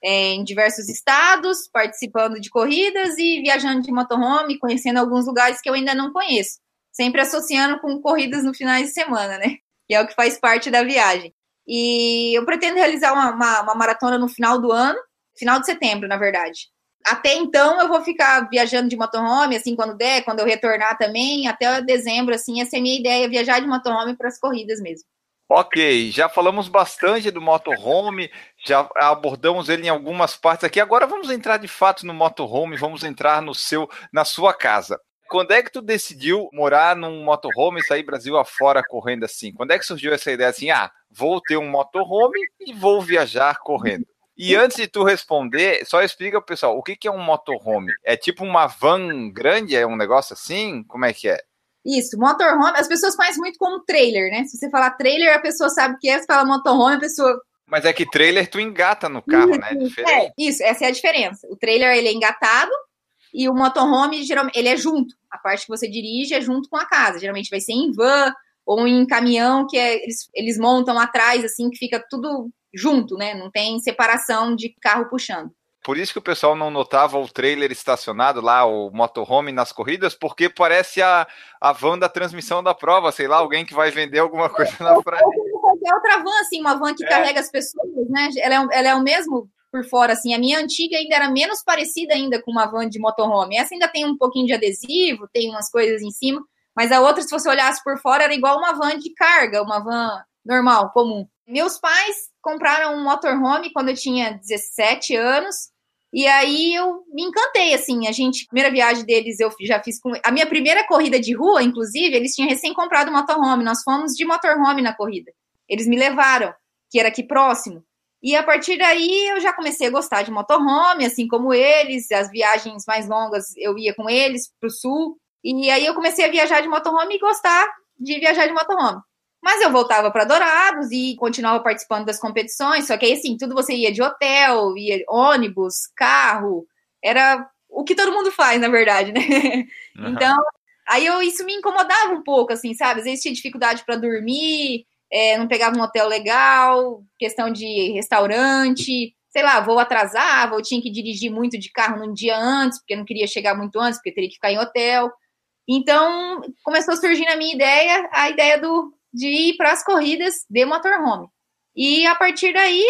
é, em diversos estados, participando de corridas e viajando de motorhome, conhecendo alguns lugares que eu ainda não conheço. Sempre associando com corridas no finais de semana, né? Que é o que faz parte da viagem. E eu pretendo realizar uma, uma, uma maratona no final do ano, final de setembro, na verdade até então eu vou ficar viajando de motorhome, assim, quando der, quando eu retornar também, até dezembro, assim, essa é a minha ideia, viajar de motorhome para as corridas mesmo. Ok, já falamos bastante do motorhome, já abordamos ele em algumas partes aqui. Agora vamos entrar de fato no motorhome, vamos entrar no seu, na sua casa. Quando é que tu decidiu morar num motorhome e sair Brasil afora correndo assim? Quando é que surgiu essa ideia assim, ah, vou ter um motorhome e vou viajar correndo? E antes de tu responder, só explica pro pessoal, o que, que é um motorhome? É tipo uma van grande? É um negócio assim? Como é que é? Isso, motorhome, as pessoas conhecem muito como trailer, né? Se você falar trailer, a pessoa sabe o que é, se fala motorhome, a pessoa... Mas é que trailer tu engata no carro, né? É, é, isso, essa é a diferença. O trailer, ele é engatado, e o motorhome, geralmente, ele é junto. A parte que você dirige é junto com a casa. Geralmente vai ser em van ou em caminhão, que é, eles, eles montam atrás, assim, que fica tudo junto, né? Não tem separação de carro puxando. Por isso que o pessoal não notava o trailer estacionado lá, o motorhome nas corridas, porque parece a, a van da transmissão da prova, sei lá, alguém que vai vender alguma coisa na praia. É outra van, assim, uma van que é. carrega as pessoas, né? Ela é, ela é o mesmo por fora, assim. A minha antiga ainda era menos parecida ainda com uma van de motorhome. Essa ainda tem um pouquinho de adesivo, tem umas coisas em cima, mas a outra, se você olhasse por fora, era igual uma van de carga, uma van normal, comum. Meus pais compraram um motorhome quando eu tinha 17 anos. E aí eu me encantei, assim, a gente, primeira viagem deles eu já fiz com, a minha primeira corrida de rua, inclusive, eles tinham recém comprado um motorhome, nós fomos de motorhome na corrida. Eles me levaram, que era aqui próximo. E a partir daí eu já comecei a gostar de motorhome, assim como eles, as viagens mais longas eu ia com eles para o sul. E aí eu comecei a viajar de motorhome e gostar de viajar de motorhome. Mas eu voltava para Dourados e continuava participando das competições, só que aí, assim, tudo você ia de hotel, ia ônibus, carro, era o que todo mundo faz, na verdade, né? Uhum. Então, aí eu, isso me incomodava um pouco, assim, sabe? Às vezes tinha dificuldade para dormir, é, não pegava um hotel legal, questão de restaurante, sei lá, vou atrasava, ou tinha que dirigir muito de carro num dia antes, porque não queria chegar muito antes, porque teria que ficar em hotel. Então, começou a surgir na minha ideia a ideia do, de ir para as corridas de motorhome. E a partir daí,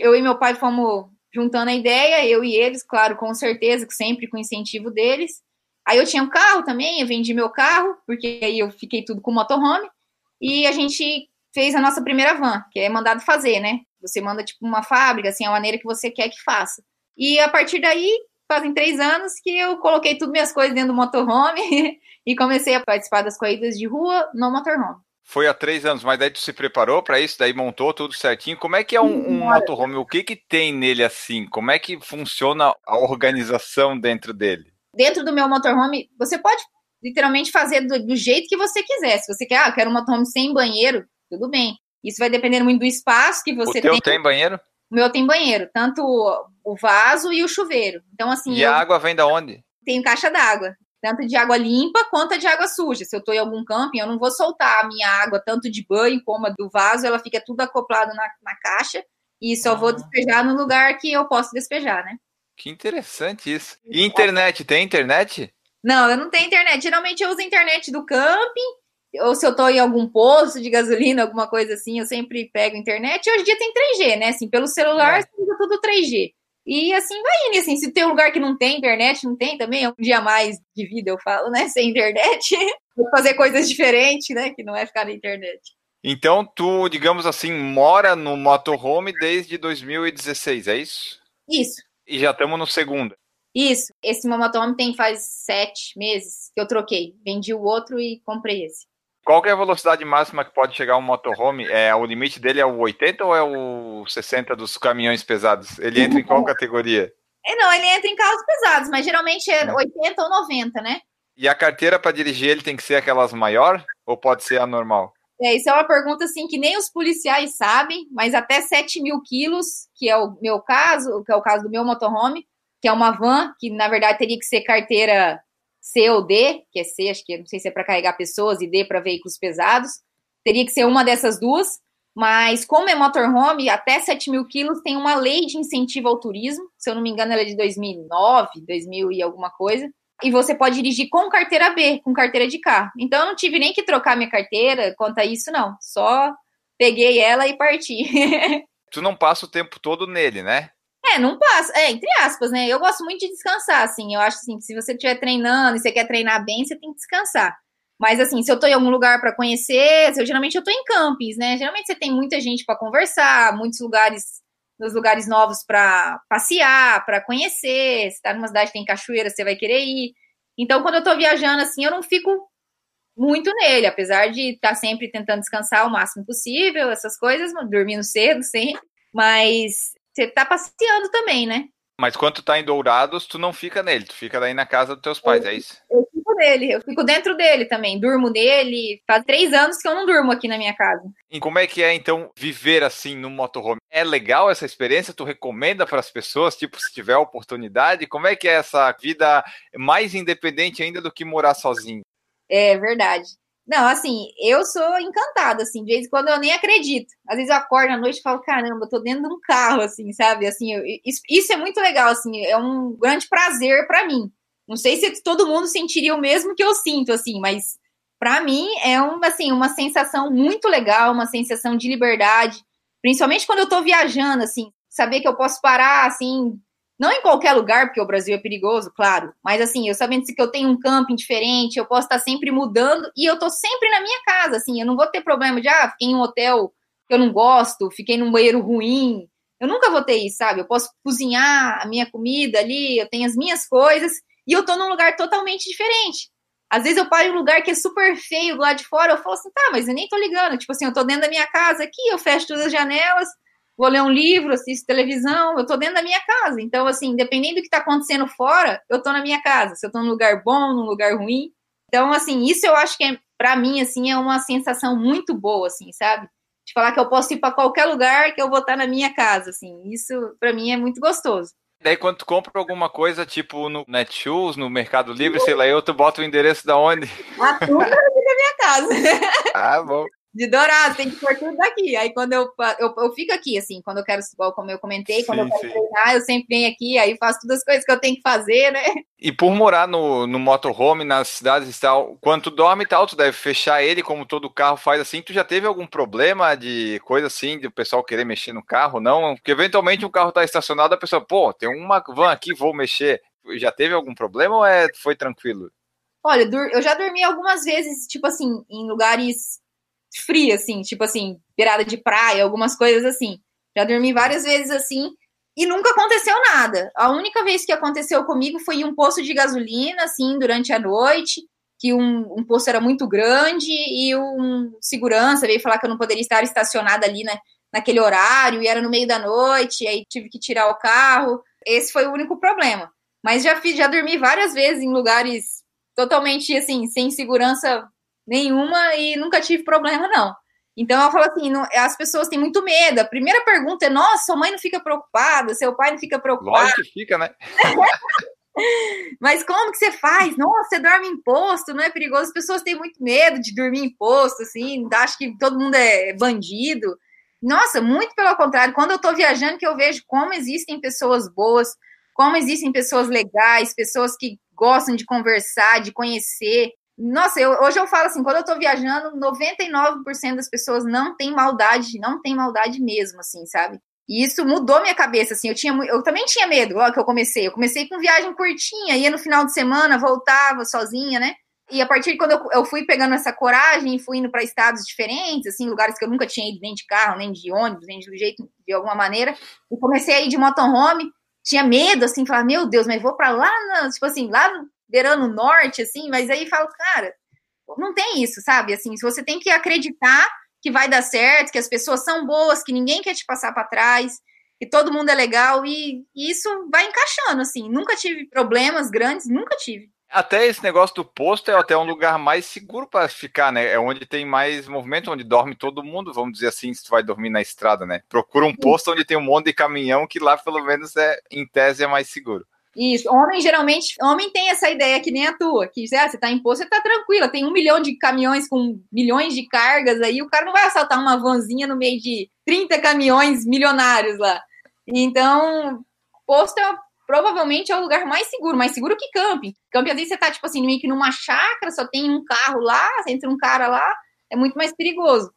eu e meu pai fomos juntando a ideia, eu e eles, claro, com certeza, sempre com incentivo deles. Aí eu tinha um carro também, eu vendi meu carro, porque aí eu fiquei tudo com motorhome. E a gente fez a nossa primeira van, que é mandado fazer, né? Você manda tipo uma fábrica, assim, a maneira que você quer que faça. E a partir daí, fazem três anos que eu coloquei tudo minhas coisas dentro do motorhome e comecei a participar das corridas de rua no motorhome. Foi há três anos, mas daí tu se preparou para isso, daí montou tudo certinho. Como é que é um, um motorhome? O que que tem nele assim? Como é que funciona a organização dentro dele? Dentro do meu motorhome, você pode literalmente fazer do, do jeito que você quiser. Se você quer, ah, quero um motorhome sem banheiro, tudo bem. Isso vai depender muito do espaço que você o teu tem. tem banheiro? O meu tem banheiro, tanto o vaso e o chuveiro. Então, assim. E a água vem da onde? Tenho caixa d'água tanto de água limpa quanto de água suja. Se eu estou em algum camping, eu não vou soltar a minha água, tanto de banho como a do vaso, ela fica tudo acoplado na, na caixa e só ah. vou despejar no lugar que eu posso despejar, né? Que interessante isso. E internet, tem internet? Não, eu não tenho internet. Geralmente eu uso a internet do camping, ou se eu estou em algum posto de gasolina, alguma coisa assim, eu sempre pego internet. E hoje em dia tem 3G, né? Assim, pelo celular, é. tudo 3G. E assim vai indo, assim, se tem um lugar que não tem internet, não tem também, é um dia mais de vida, eu falo, né, sem internet. fazer coisas diferentes, né? Que não é ficar na internet. Então, tu, digamos assim, mora no motorhome desde 2016, é isso? Isso. E já estamos no segundo. Isso. Esse meu motorhome tem faz sete meses que eu troquei. Vendi o outro e comprei esse. Qual é a velocidade máxima que pode chegar um motorhome? É, o limite dele é o 80 ou é o 60 dos caminhões pesados? Ele entra em qual categoria? É, não, ele entra em carros pesados, mas geralmente é 80 ou 90, né? E a carteira para dirigir ele tem que ser aquelas maior ou pode ser a normal? É, isso é uma pergunta assim que nem os policiais sabem, mas até 7 mil quilos, que é o meu caso, que é o caso do meu motorhome, que é uma van, que na verdade teria que ser carteira C ou D, que é C, acho que não sei se é para carregar pessoas, e D para veículos pesados. Teria que ser uma dessas duas, mas como é motorhome, até 7 mil quilos tem uma lei de incentivo ao turismo, se eu não me engano, ela é de 2009, 2000 e alguma coisa, e você pode dirigir com carteira B, com carteira de carro. Então eu não tive nem que trocar minha carteira quanto a isso, não. Só peguei ela e parti. tu não passa o tempo todo nele, né? É, não passa. É, entre aspas, né? Eu gosto muito de descansar, assim. Eu acho assim, que se você estiver treinando e você quer treinar bem, você tem que descansar. Mas assim, se eu tô em algum lugar para conhecer, eu, geralmente eu tô em campings, né? Geralmente você tem muita gente para conversar, muitos lugares nos lugares novos para passear, para conhecer. Se tá numa cidade que tem cachoeira, você vai querer ir. Então, quando eu tô viajando assim, eu não fico muito nele, apesar de estar tá sempre tentando descansar o máximo possível, essas coisas, dormindo cedo sempre. Mas você tá passeando também, né? Mas quando tu tá em Dourados, tu não fica nele, tu fica daí na casa dos teus pais, eu, é isso? Eu fico nele, eu fico dentro dele também, durmo nele. Faz três anos que eu não durmo aqui na minha casa. E como é que é, então, viver assim no motorhome? É legal essa experiência? Tu recomenda para as pessoas, tipo, se tiver oportunidade? Como é que é essa vida mais independente ainda do que morar sozinho? É verdade. Não, assim, eu sou encantada, assim, de vez em quando eu nem acredito. Às vezes eu acordo à noite e falo, caramba, eu tô dentro de um carro, assim, sabe? Assim, eu, isso, isso, é muito legal, assim, é um grande prazer para mim. Não sei se todo mundo sentiria o mesmo que eu sinto, assim, mas para mim é uma, assim, uma sensação muito legal, uma sensação de liberdade, principalmente quando eu tô viajando, assim, saber que eu posso parar, assim, não em qualquer lugar, porque o Brasil é perigoso, claro. Mas assim, eu sabendo que eu tenho um camping diferente, eu posso estar sempre mudando e eu tô sempre na minha casa, assim, eu não vou ter problema de, ah, fiquei em um hotel que eu não gosto, fiquei num banheiro ruim. Eu nunca vou ter isso, sabe? Eu posso cozinhar a minha comida ali, eu tenho as minhas coisas e eu tô num lugar totalmente diferente. Às vezes eu paro em um lugar que é super feio do lado de fora, eu falo assim, tá, mas eu nem tô ligando. Tipo assim, eu tô dentro da minha casa aqui, eu fecho todas as janelas, vou ler um livro, assisto televisão, eu tô dentro da minha casa. Então, assim, dependendo do que tá acontecendo fora, eu tô na minha casa. Se eu tô num lugar bom, num lugar ruim. Então, assim, isso eu acho que é, para mim, assim, é uma sensação muito boa, assim, sabe? De falar que eu posso ir para qualquer lugar que eu vou estar na minha casa, assim. Isso, para mim, é muito gostoso. Daí, quando tu compra alguma coisa, tipo no Netshoes, no Mercado Livre, sei lá, eu, tu bota o endereço da onde? A tudo na minha casa. Ah, bom de dourado, tem que pôr tudo daqui. Aí quando eu, eu, eu fico aqui, assim, quando eu quero, como eu comentei, quando sim, eu quero sim. treinar, eu sempre venho aqui, aí faço todas as coisas que eu tenho que fazer, né? E por morar no, no motorhome, nas cidades e tal, quando tu dorme e tal, tu deve fechar ele, como todo carro faz assim. Tu já teve algum problema de coisa assim, de o pessoal querer mexer no carro, não? Porque eventualmente um carro tá estacionado, a pessoa, pô, tem uma van aqui, vou mexer. Já teve algum problema ou é, foi tranquilo? Olha, eu já dormi algumas vezes, tipo assim, em lugares fria, assim, tipo assim, beirada de praia, algumas coisas assim. Já dormi várias vezes assim e nunca aconteceu nada. A única vez que aconteceu comigo foi em um posto de gasolina, assim, durante a noite, que um, um posto era muito grande e um segurança veio falar que eu não poderia estar estacionada ali, né, naquele horário, e era no meio da noite, aí tive que tirar o carro. Esse foi o único problema. Mas já fiz, já dormi várias vezes em lugares totalmente assim, sem segurança nenhuma e nunca tive problema, não. Então eu falo assim, não, as pessoas têm muito medo. A primeira pergunta é: nossa, sua mãe não fica preocupada, seu pai não fica preocupado. Lógico que fica, né? Mas como que você faz? Nossa, você dorme em posto, não é perigoso? As pessoas têm muito medo de dormir em posto, assim, acham que todo mundo é bandido. Nossa, muito pelo contrário. Quando eu tô viajando, que eu vejo como existem pessoas boas, como existem pessoas legais, pessoas que gostam de conversar, de conhecer. Nossa, eu, hoje eu falo assim, quando eu tô viajando, 99% das pessoas não tem maldade, não tem maldade mesmo, assim, sabe? E isso mudou minha cabeça, assim, eu tinha eu também tinha medo, logo que eu comecei. Eu comecei com viagem curtinha, ia no final de semana, voltava sozinha, né? E a partir de quando eu, eu fui pegando essa coragem, fui indo para estados diferentes, assim, lugares que eu nunca tinha ido nem de carro, nem de ônibus, nem de jeito, de alguma maneira, e comecei a ir de motorhome, tinha medo, assim, falar, meu Deus, mas vou para lá, no, tipo assim, lá beirando o norte, assim, mas aí falo, cara, não tem isso, sabe? Assim, você tem que acreditar que vai dar certo, que as pessoas são boas, que ninguém quer te passar para trás, que todo mundo é legal e, e isso vai encaixando, assim. Nunca tive problemas grandes, nunca tive. Até esse negócio do posto é até um lugar mais seguro para ficar, né? É onde tem mais movimento, onde dorme todo mundo, vamos dizer assim, se tu vai dormir na estrada, né? Procura um posto onde tem um monte de caminhão, que lá pelo menos é, em tese, é mais seguro. Isso, homem geralmente, homem tem essa ideia que nem a tua, que ah, você tá em posto, você tá tranquila, tem um milhão de caminhões com milhões de cargas aí, o cara não vai assaltar uma vanzinha no meio de 30 caminhões milionários lá. Então, posto é provavelmente é o lugar mais seguro, mais seguro que camping. Camping, às vezes, você tá, tipo assim, meio que numa chácara, só tem um carro lá, entra um cara lá, é muito mais perigoso.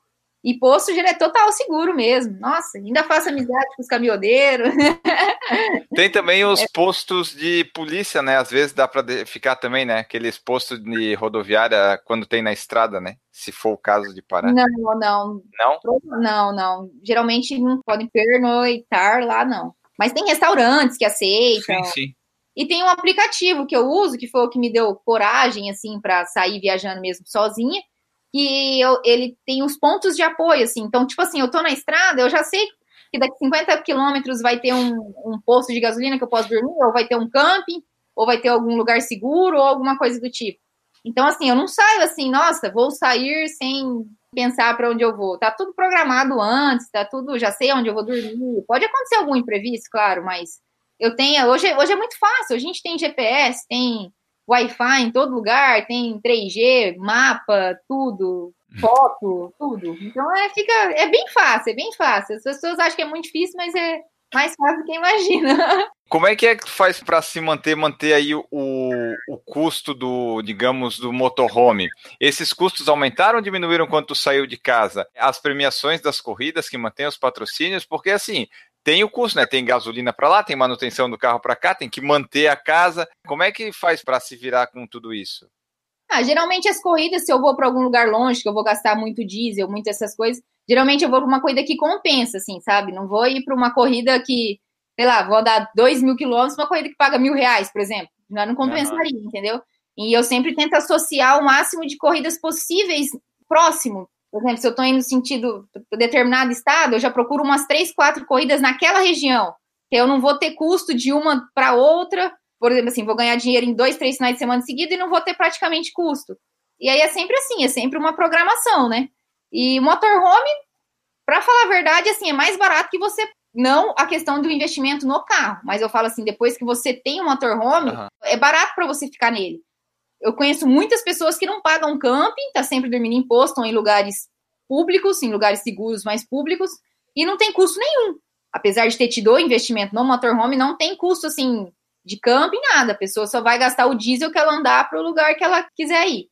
E posto já é total seguro mesmo. Nossa, ainda faço amizade com os caminhoneiros. Tem também os é. postos de polícia, né? Às vezes dá para ficar também, né? Aqueles postos de rodoviária quando tem na estrada, né? Se for o caso de parar. Não, não. Não? Não, não. Geralmente não podem pernoitar lá, não. Mas tem restaurantes que aceitam. Sim, sim. E tem um aplicativo que eu uso, que foi o que me deu coragem, assim, para sair viajando mesmo sozinha, que eu, ele tem os pontos de apoio, assim. Então, tipo assim, eu tô na estrada, eu já sei que daqui 50 quilômetros vai ter um, um posto de gasolina que eu posso dormir, ou vai ter um camping, ou vai ter algum lugar seguro, ou alguma coisa do tipo. Então, assim, eu não saio assim, nossa, vou sair sem pensar para onde eu vou. Tá tudo programado antes, tá tudo, já sei onde eu vou dormir. Pode acontecer algum imprevisto, claro, mas eu tenho. Hoje, hoje é muito fácil, a gente tem GPS, tem Wi-Fi em todo lugar, tem 3G, mapa, tudo, foto, tudo. Então é, fica, é bem fácil, é bem fácil. As pessoas acham que é muito difícil, mas é mais fácil do que imagina. Como é que é que faz para se manter, manter aí o, o custo do, digamos, do motorhome? Esses custos aumentaram ou diminuíram quando tu saiu de casa? As premiações das corridas que mantêm os patrocínios, porque assim, tem o custo, né? Tem gasolina para lá, tem manutenção do carro para cá, tem que manter a casa. Como é que faz para se virar com tudo isso? Ah, geralmente as corridas, se eu vou para algum lugar longe, que eu vou gastar muito diesel, muitas essas coisas, geralmente eu vou para uma corrida que compensa, assim, sabe? Não vou ir para uma corrida que, sei lá, vou dar dois mil quilômetros, uma corrida que paga mil reais, por exemplo. Já não compensaria, uhum. entendeu? E eu sempre tento associar o máximo de corridas possíveis próximo. Por exemplo, se eu estou indo no sentido determinado estado, eu já procuro umas três, quatro corridas naquela região. Que eu não vou ter custo de uma para outra. Por exemplo, assim, vou ganhar dinheiro em dois, três finais de semana seguidos e não vou ter praticamente custo. E aí é sempre assim, é sempre uma programação, né? E motorhome, para falar a verdade, assim, é mais barato que você. Não a questão do investimento no carro, mas eu falo assim, depois que você tem um motorhome, uhum. é barato para você ficar nele. Eu conheço muitas pessoas que não pagam camping, tá sempre dormindo em posto ou em lugares públicos, em lugares seguros, mais públicos, e não tem custo nenhum. Apesar de ter tido o investimento no motorhome, não tem custo assim de camping, nada. A pessoa só vai gastar o diesel que ela andar para o lugar que ela quiser ir.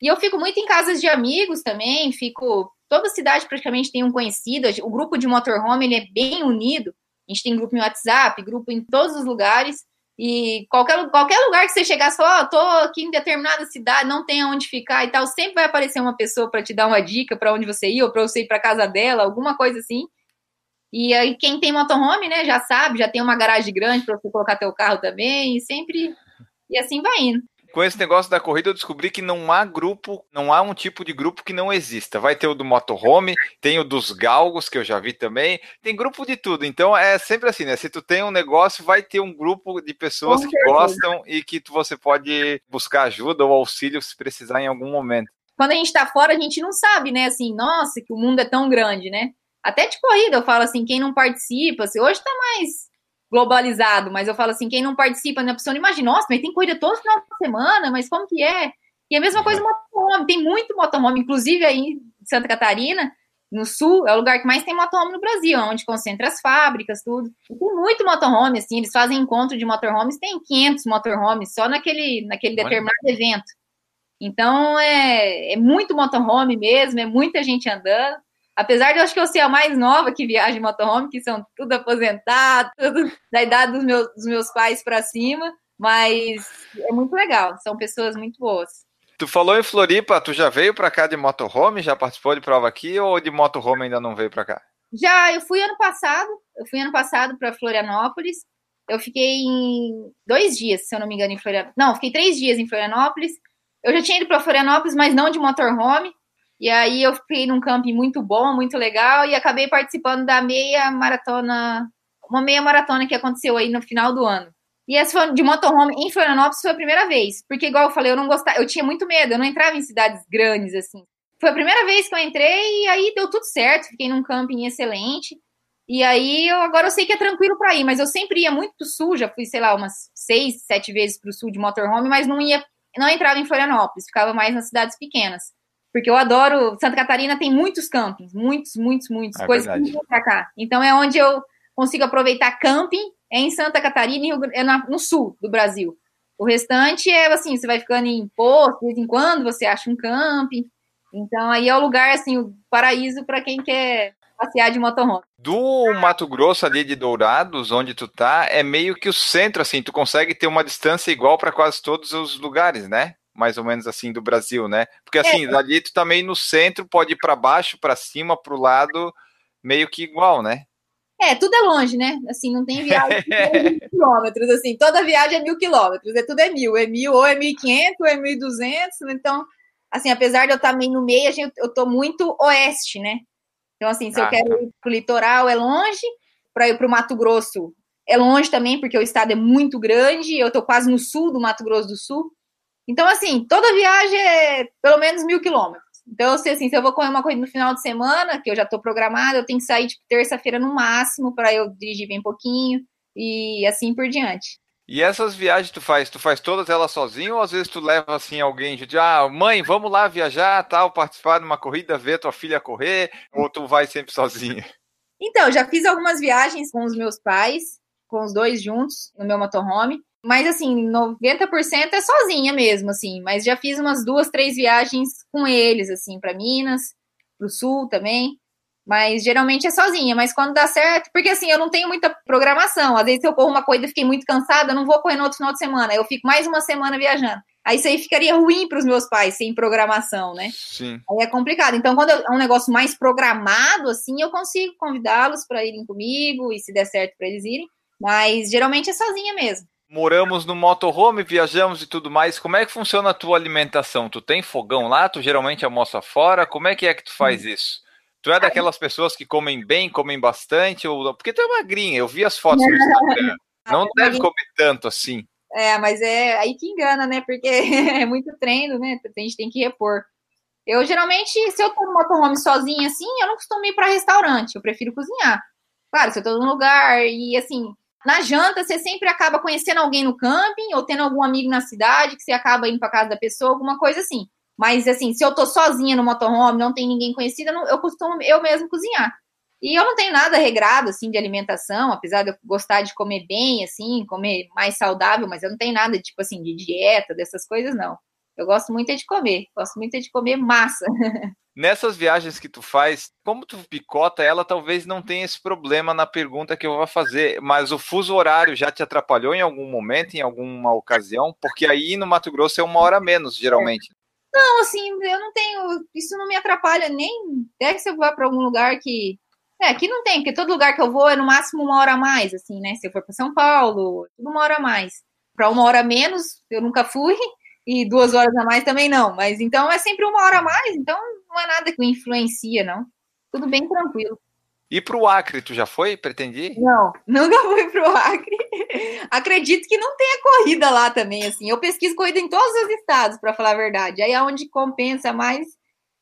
E eu fico muito em casas de amigos também, fico. Toda cidade praticamente tem um conhecido. O grupo de motorhome ele é bem unido. A gente tem grupo no WhatsApp, grupo em todos os lugares. E qualquer, qualquer lugar que você chegar, só, oh, tô aqui em determinada cidade, não tem aonde ficar e tal, sempre vai aparecer uma pessoa para te dar uma dica para onde você ir, ou para você ir para casa dela, alguma coisa assim. E aí, quem tem motorhome, né, já sabe, já tem uma garagem grande para você colocar teu carro também, e sempre. E assim vai indo com esse negócio da corrida, eu descobri que não há grupo, não há um tipo de grupo que não exista. Vai ter o do motorhome, tem o dos galgos, que eu já vi também, tem grupo de tudo. Então é sempre assim, né? Se tu tem um negócio, vai ter um grupo de pessoas que gostam e que tu, você pode buscar ajuda ou auxílio se precisar em algum momento. Quando a gente tá fora, a gente não sabe, né? Assim, nossa, que o mundo é tão grande, né? Até de corrida, eu falo assim, quem não participa, assim, hoje tá mais globalizado, mas eu falo assim, quem não participa na opção, imagina, nossa, mas tem corrida todo final de semana, mas como que é? E a mesma coisa motorhome, tem muito motorhome, inclusive aí em Santa Catarina, no sul, é o lugar que mais tem motorhome no Brasil, onde concentra as fábricas, tudo. E tem muito motorhome, assim, eles fazem encontro de motorhomes, tem 500 motorhomes só naquele, naquele determinado evento. Então, é, é muito motorhome mesmo, é muita gente andando. Apesar de eu acho que eu ser a mais nova que viaja em motorhome, que são tudo aposentados, tudo da idade dos meus, dos meus pais para cima, mas é muito legal, são pessoas muito boas. Tu falou em Floripa, tu já veio para cá de motorhome? Já participou de prova aqui ou de motorhome ainda não veio para cá? Já, eu fui ano passado. Eu fui ano passado para Florianópolis. Eu fiquei dois dias, se eu não me engano, em Florianópolis. Não, fiquei três dias em Florianópolis. Eu já tinha ido para Florianópolis, mas não de motorhome. E aí eu fiquei num camping muito bom, muito legal, e acabei participando da meia maratona, uma meia maratona que aconteceu aí no final do ano. E essa foi de motorhome em Florianópolis foi a primeira vez, porque igual eu falei, eu não gostava, eu tinha muito medo, eu não entrava em cidades grandes assim. Foi a primeira vez que eu entrei e aí deu tudo certo, fiquei num camping excelente. E aí eu agora eu sei que é tranquilo para ir, mas eu sempre ia muito pro sul, já fui, sei lá, umas seis, sete vezes pro sul de motorhome, mas não ia, não entrava em Florianópolis, ficava mais nas cidades pequenas. Porque eu adoro. Santa Catarina tem muitos campings, muitos, muitos, muitos. É coisas verdade. que pra cá. Então é onde eu consigo aproveitar camping, é em Santa Catarina, é no sul do Brasil. O restante é assim, você vai ficando em posto, de vez em quando você acha um camping. Então aí é o lugar, assim, o paraíso para quem quer passear de motorhome. Do Mato Grosso ali de Dourados, onde tu tá, é meio que o centro, assim, tu consegue ter uma distância igual para quase todos os lugares, né? Mais ou menos assim do Brasil, né? Porque assim, é. ali tu também tá no centro, pode ir para baixo, para cima, para o lado, meio que igual, né? É, tudo é longe, né? Assim, não tem viagem de mil quilômetros, assim, toda viagem é mil quilômetros, é tudo é mil, é mil, ou é mil e quinhentos, ou é mil e duzentos, então, assim, apesar de eu estar meio no meio, eu tô muito oeste, né? Então, assim, se ah, eu quero tá. ir pro litoral, é longe, para ir pro Mato Grosso, é longe também, porque o estado é muito grande, eu tô quase no sul do Mato Grosso do Sul, então, assim, toda viagem é pelo menos mil quilômetros. Então, sei assim, se eu vou correr uma corrida no final de semana, que eu já estou programada, eu tenho que sair tipo, terça-feira no máximo para eu dirigir bem pouquinho e assim por diante. E essas viagens tu faz, tu faz todas elas sozinho ou às vezes tu leva assim alguém de ah, mãe, vamos lá viajar, tal, participar de uma corrida, ver tua filha correr, ou tu vai sempre sozinha? Então, já fiz algumas viagens com os meus pais, com os dois juntos no meu motorhome. Mas, assim, 90% é sozinha mesmo, assim. Mas já fiz umas duas, três viagens com eles, assim, para Minas, pro Sul também. Mas geralmente é sozinha. Mas quando dá certo, porque assim, eu não tenho muita programação. Às vezes, se eu corro uma corrida e fiquei muito cansada, eu não vou correr no outro final de semana. Eu fico mais uma semana viajando. Aí isso aí ficaria ruim para os meus pais, sem programação, né? Sim. Aí é complicado. Então, quando é um negócio mais programado, assim, eu consigo convidá-los para irem comigo e se der certo para eles irem. Mas geralmente é sozinha mesmo moramos no motorhome, viajamos e tudo mais. Como é que funciona a tua alimentação? Tu tem fogão lá? Tu geralmente almoça fora? Como é que é que tu faz hum. isso? Tu é daquelas pessoas que comem bem, comem bastante? Ou... Porque tu é magrinha, eu vi as fotos no Instagram. Não deve comer tanto assim. É, mas é aí que engana, né? Porque é muito treino, né? A gente tem que repor. Eu geralmente, se eu tô no motorhome sozinha assim, eu não costumo ir para restaurante, eu prefiro cozinhar. Claro, se eu tô num lugar e assim, na janta, você sempre acaba conhecendo alguém no camping ou tendo algum amigo na cidade que você acaba indo para casa da pessoa, alguma coisa assim. Mas, assim, se eu tô sozinha no motorhome, não tem ninguém conhecido, eu, costumo eu mesmo cozinhar. E eu não tenho nada regrado, assim, de alimentação, apesar de eu gostar de comer bem, assim, comer mais saudável, mas eu não tenho nada, tipo assim, de dieta, dessas coisas, não. Eu gosto muito de comer, gosto muito de comer massa. Nessas viagens que tu faz, como tu picota ela, talvez não tenha esse problema na pergunta que eu vou fazer, mas o fuso horário já te atrapalhou em algum momento, em alguma ocasião? Porque aí no Mato Grosso é uma hora menos, geralmente. Não, assim, eu não tenho. Isso não me atrapalha nem. Que se eu vá para algum lugar que. É, aqui não tem, porque todo lugar que eu vou é no máximo uma hora a mais, assim, né? Se eu for para São Paulo, tudo uma hora a mais. Para uma hora a menos, eu nunca fui e duas horas a mais também não. Mas então é sempre uma hora a mais, então não é nada que influencia, não. Tudo bem tranquilo. E para o Acre, tu já foi? Pretendi? Não, nunca fui para o Acre. Acredito que não tenha corrida lá também, assim. Eu pesquiso corrida em todos os estados, para falar a verdade. Aí aonde é compensa mais,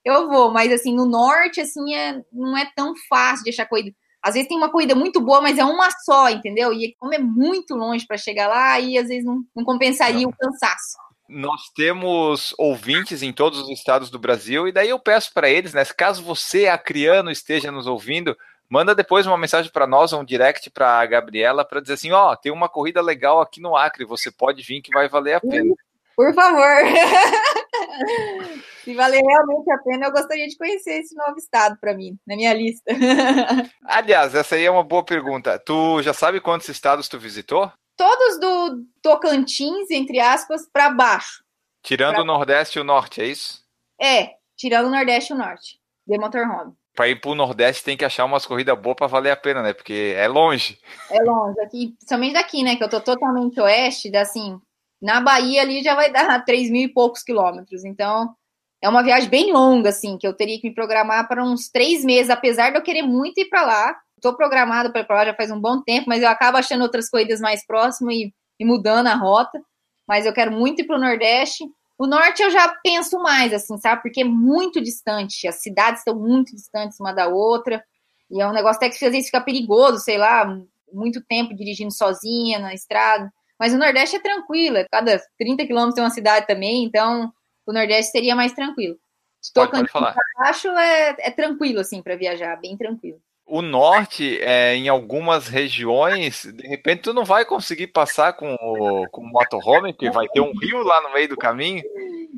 eu vou. Mas assim, no norte, assim, é, não é tão fácil de achar corrida. Às vezes tem uma corrida muito boa, mas é uma só, entendeu? E como é muito longe para chegar lá, aí às vezes não, não compensaria não. o cansaço. Nós temos ouvintes em todos os estados do Brasil, e daí eu peço para eles, né? Caso você, acriano, esteja nos ouvindo, manda depois uma mensagem para nós, um direct para a Gabriela, para dizer assim: ó, oh, tem uma corrida legal aqui no Acre, você pode vir que vai valer a pena. Por favor. Se valer realmente a pena, eu gostaria de conhecer esse novo estado para mim, na minha lista. Aliás, essa aí é uma boa pergunta. Tu já sabe quantos estados tu visitou? Todos do Tocantins, entre aspas, para baixo. Tirando Pra- o Nordeste e o Norte, é isso? É, tirando o Nordeste e o Norte, de motorhome. Pra ir pro Nordeste tem que achar umas corridas boas pra valer a pena, né? Porque é longe. É longe, aqui, principalmente daqui, né? Que eu tô totalmente oeste, assim, na Bahia ali já vai dar 3 mil e poucos quilômetros. Então, é uma viagem bem longa, assim, que eu teria que me programar para uns três meses, apesar de eu querer muito ir para lá. Tô programada para ir pra lá já faz um bom tempo, mas eu acabo achando outras corridas mais próximas e, e mudando a rota. Mas eu quero muito ir pro Nordeste. O Norte eu já penso mais, assim, sabe? Porque é muito distante. As cidades estão muito distantes uma da outra. E é um negócio até que às vezes fica perigoso, sei lá, muito tempo dirigindo sozinha na estrada. Mas o Nordeste é tranquilo, é cada 30 quilômetros tem uma cidade também, então o Nordeste seria mais tranquilo. Tocantins falar. pra baixo é, é tranquilo, assim, para viajar, bem tranquilo. O Norte, é, em algumas regiões, de repente tu não vai conseguir passar com o, com o motorhome, porque vai ter um rio lá no meio do caminho.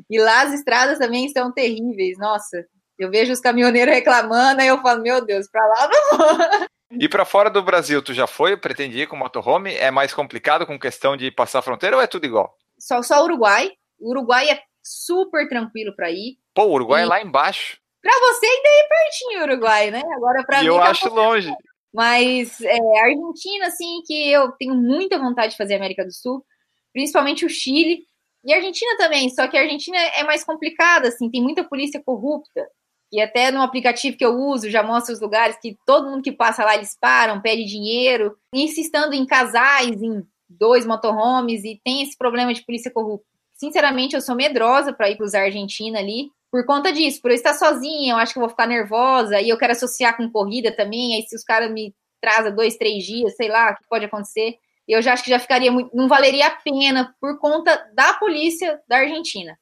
E lá as estradas também são terríveis, nossa. Eu vejo os caminhoneiros reclamando, aí eu falo, meu Deus, pra lá eu não vou. E pra fora do Brasil, tu já foi? Pretendia ir com motorhome? É mais complicado com questão de passar a fronteira ou é tudo igual? Só, só Uruguai. O Uruguai é super tranquilo para ir. Pô, o Uruguai é E- lá embaixo. Para você ainda é pertinho Uruguai, né? Agora para mim eu tá acho longe. Mas é, a Argentina, assim, que eu tenho muita vontade de fazer América do Sul, principalmente o Chile. E a Argentina também, só que a Argentina é mais complicada, assim, tem muita polícia corrupta. E até no aplicativo que eu uso já mostra os lugares que todo mundo que passa lá eles param, pede dinheiro, se estando em casais, em dois motorhomes, e tem esse problema de polícia corrupta. Sinceramente, eu sou medrosa para ir cruzar a Argentina ali, por conta disso, por eu estar sozinha, eu acho que eu vou ficar nervosa, e eu quero associar com corrida também, aí se os caras me trazem dois, três dias, sei lá, o que pode acontecer, eu já acho que já ficaria muito, não valeria a pena por conta da polícia da Argentina.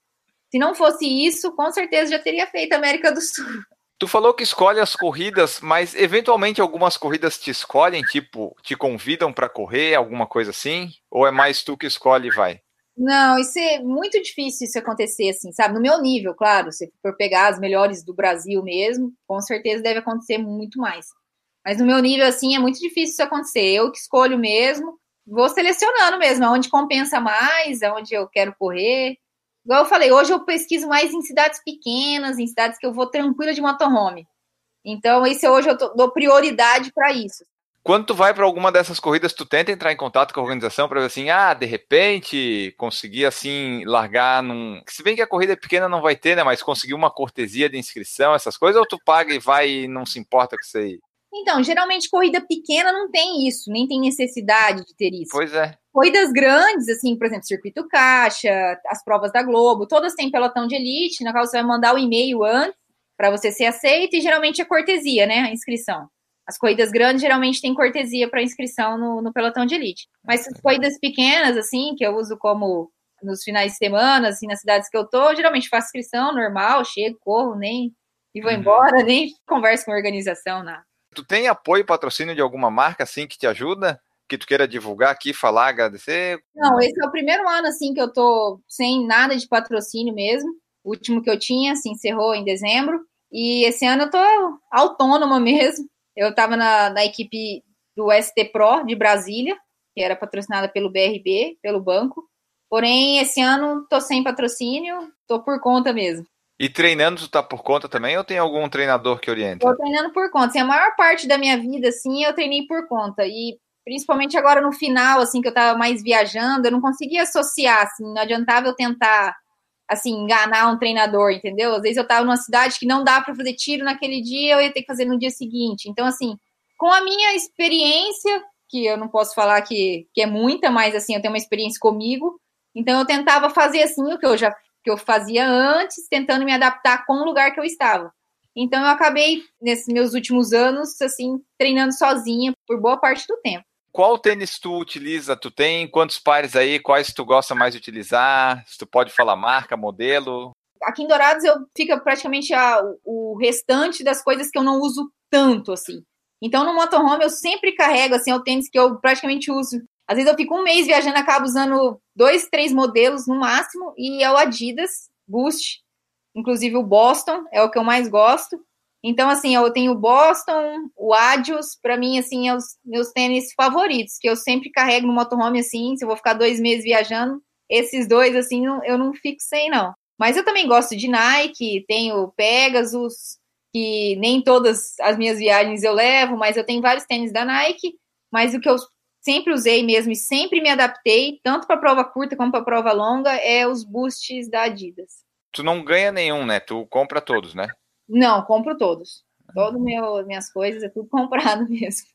Se não fosse isso, com certeza já teria feito a América do Sul. Tu falou que escolhe as corridas, mas eventualmente algumas corridas te escolhem, tipo, te convidam pra correr, alguma coisa assim? Ou é mais tu que escolhe e vai? Não, isso é muito difícil isso acontecer, assim, sabe? No meu nível, claro, se for pegar as melhores do Brasil mesmo, com certeza deve acontecer muito mais. Mas no meu nível, assim, é muito difícil isso acontecer. Eu que escolho mesmo, vou selecionando mesmo, aonde compensa mais, aonde eu quero correr. Igual eu falei, hoje eu pesquiso mais em cidades pequenas, em cidades que eu vou tranquila de motorhome. Então, esse hoje eu dou prioridade para isso. Quando tu vai pra alguma dessas corridas, tu tenta entrar em contato com a organização pra ver assim, ah, de repente conseguir assim largar num. Se bem que a corrida é pequena não vai ter, né? Mas conseguir uma cortesia de inscrição, essas coisas, ou tu paga e vai e não se importa com isso aí? Então, geralmente corrida pequena não tem isso, nem tem necessidade de ter isso. Pois é. corridas grandes, assim, por exemplo, Circuito Caixa, as provas da Globo, todas têm pelotão de elite, na qual você vai mandar o e-mail antes para você ser aceito e geralmente é cortesia, né, a inscrição. As corridas grandes geralmente tem cortesia para inscrição no, no pelotão de elite. Mas as corridas pequenas, assim, que eu uso como nos finais de semana, assim, nas cidades que eu tô, geralmente faço inscrição normal, chego, corro, nem e vou Uhum. embora, nem converso com a organização, nada. Tu tem apoio e patrocínio de alguma marca assim que te ajuda? Que tu queira divulgar aqui, falar, agradecer? Não, esse é o primeiro ano, assim, que eu tô sem nada de patrocínio mesmo. O último que eu tinha, se encerrou em dezembro. E esse ano eu tô autônoma mesmo. Eu tava na, na equipe do ST Pro de Brasília, que era patrocinada pelo BRB, pelo banco. Porém, esse ano tô sem patrocínio, tô por conta mesmo. E treinando, tu tá por conta também ou tem algum treinador que orienta? Tô treinando por conta. Assim, a maior parte da minha vida, assim, eu treinei por conta. E principalmente agora no final, assim, que eu tava mais viajando, eu não conseguia associar, assim, não adiantava eu tentar, assim, enganar um treinador, entendeu? Às vezes eu tava numa cidade que não dá para fazer tiro naquele dia, eu ia ter que fazer no dia seguinte. Então, assim, com a minha experiência, que eu não posso falar que, que é muita, mas, assim, eu tenho uma experiência comigo, então eu tentava fazer, assim, o que eu já que eu fazia antes, tentando me adaptar com o lugar que eu estava. Então eu acabei nesses meus últimos anos assim treinando sozinha por boa parte do tempo. Qual tênis tu utiliza? Tu tem quantos pares aí? Quais tu gosta mais de utilizar? Se tu pode falar marca, modelo? Aqui em Dourados eu fica praticamente a, o restante das coisas que eu não uso tanto assim. Então no motorhome eu sempre carrego assim o tênis que eu praticamente uso. Às vezes eu fico um mês viajando, acabo usando dois, três modelos no máximo e é o Adidas Boost, inclusive o Boston é o que eu mais gosto. Então, assim, eu tenho o Boston, o Adios, para mim, assim, é os meus tênis favoritos, que eu sempre carrego no motorhome, assim, se eu vou ficar dois meses viajando, esses dois, assim, eu não fico sem, não. Mas eu também gosto de Nike, tenho Pegasus, que nem todas as minhas viagens eu levo, mas eu tenho vários tênis da Nike. Mas o que eu sempre usei mesmo e sempre me adaptei, tanto para prova curta como para prova longa, é os boosts da Adidas. Tu não ganha nenhum, né? Tu compra todos, né? Não, compro todos. Todas minhas coisas é tudo comprado mesmo.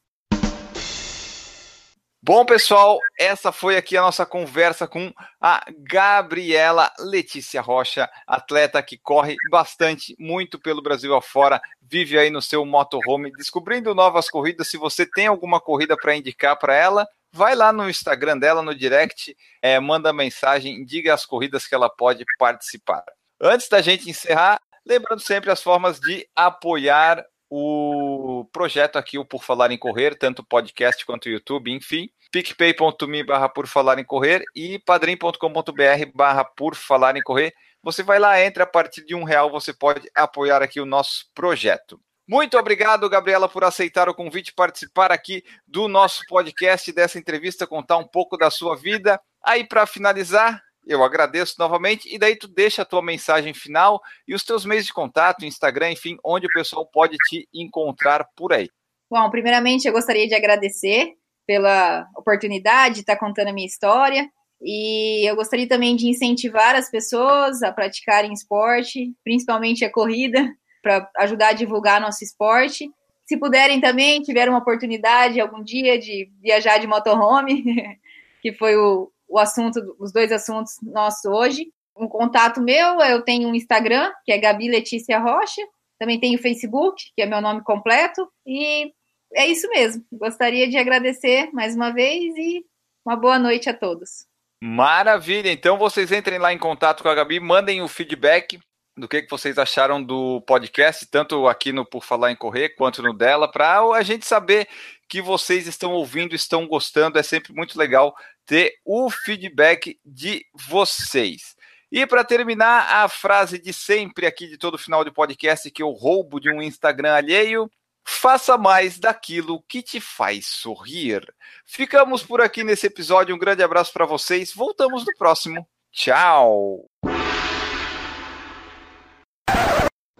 Bom, pessoal, essa foi aqui a nossa conversa com a Gabriela Letícia Rocha, atleta que corre bastante, muito pelo Brasil afora, vive aí no seu motorhome, descobrindo novas corridas. Se você tem alguma corrida para indicar para ela, vai lá no Instagram dela, no direct, é, manda mensagem, diga as corridas que ela pode participar. Antes da gente encerrar, lembrando sempre as formas de apoiar o projeto aqui, o Por Falar em Correr, tanto podcast quanto YouTube, enfim, picpay.me barra por falar em correr e padrim.com.br barra por falar em correr. Você vai lá, entra, a partir de um real você pode apoiar aqui o nosso projeto. Muito obrigado, Gabriela, por aceitar o convite, participar aqui do nosso podcast, dessa entrevista, contar um pouco da sua vida. Aí, para finalizar, eu agradeço novamente e daí tu deixa a tua mensagem final e os teus meios de contato, Instagram, enfim, onde o pessoal pode te encontrar por aí. Bom, primeiramente eu gostaria de agradecer pela oportunidade de estar contando a minha história e eu gostaria também de incentivar as pessoas a praticarem esporte, principalmente a corrida, para ajudar a divulgar nosso esporte. Se puderem também, tiver uma oportunidade algum dia de viajar de motorhome, que foi o, o assunto, os dois assuntos nossos hoje. Um contato meu, eu tenho um Instagram, que é Gabi Letícia Rocha, também tenho o Facebook, que é meu nome completo, e é isso mesmo. Gostaria de agradecer mais uma vez e uma boa noite a todos. Maravilha! Então vocês entrem lá em contato com a Gabi, mandem o feedback do que, que vocês acharam do podcast, tanto aqui no Por Falar em Correr, quanto no dela, para a gente saber que vocês estão ouvindo, estão gostando. É sempre muito legal ter o feedback de vocês. E para terminar, a frase de sempre aqui de todo final de podcast que eu roubo de um Instagram alheio. Faça mais daquilo que te faz sorrir. Ficamos por aqui nesse episódio. Um grande abraço para vocês. Voltamos no próximo. Tchau.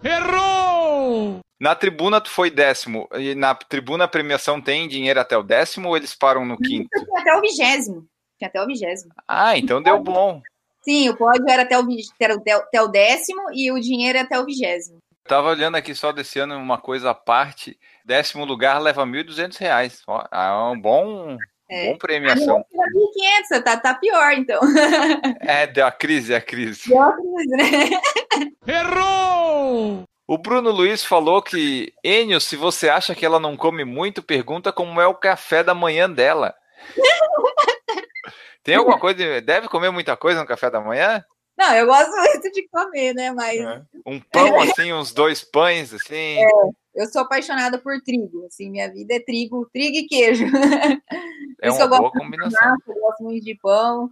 Errou! Na tribuna tu foi décimo. E na tribuna a premiação tem dinheiro até o décimo ou eles param no quinto? Até o vigésimo. Até o vigésimo. Ah, então deu bom. Sim, o pódio era até o, até o décimo e o dinheiro é até o vigésimo. Tava olhando aqui só desse ano uma coisa à parte. Décimo lugar leva R$ 1.200. Ó, é um bom, é. bom premiação. Ah, 1.500, tá, tá pior então. É, deu a crise, a crise. Deu a crise, né? Errou! O Bruno Luiz falou que, Enio, se você acha que ela não come muito, pergunta como é o café da manhã dela. Tem alguma coisa? Deve comer muita coisa no café da manhã? Não, eu gosto muito de comer, né? Mas. É. Um pão, assim, uns dois pães, assim. É, eu sou apaixonada por trigo. Assim, minha vida é trigo, trigo e queijo. É uma boa combinação. eu gosto muito de pão.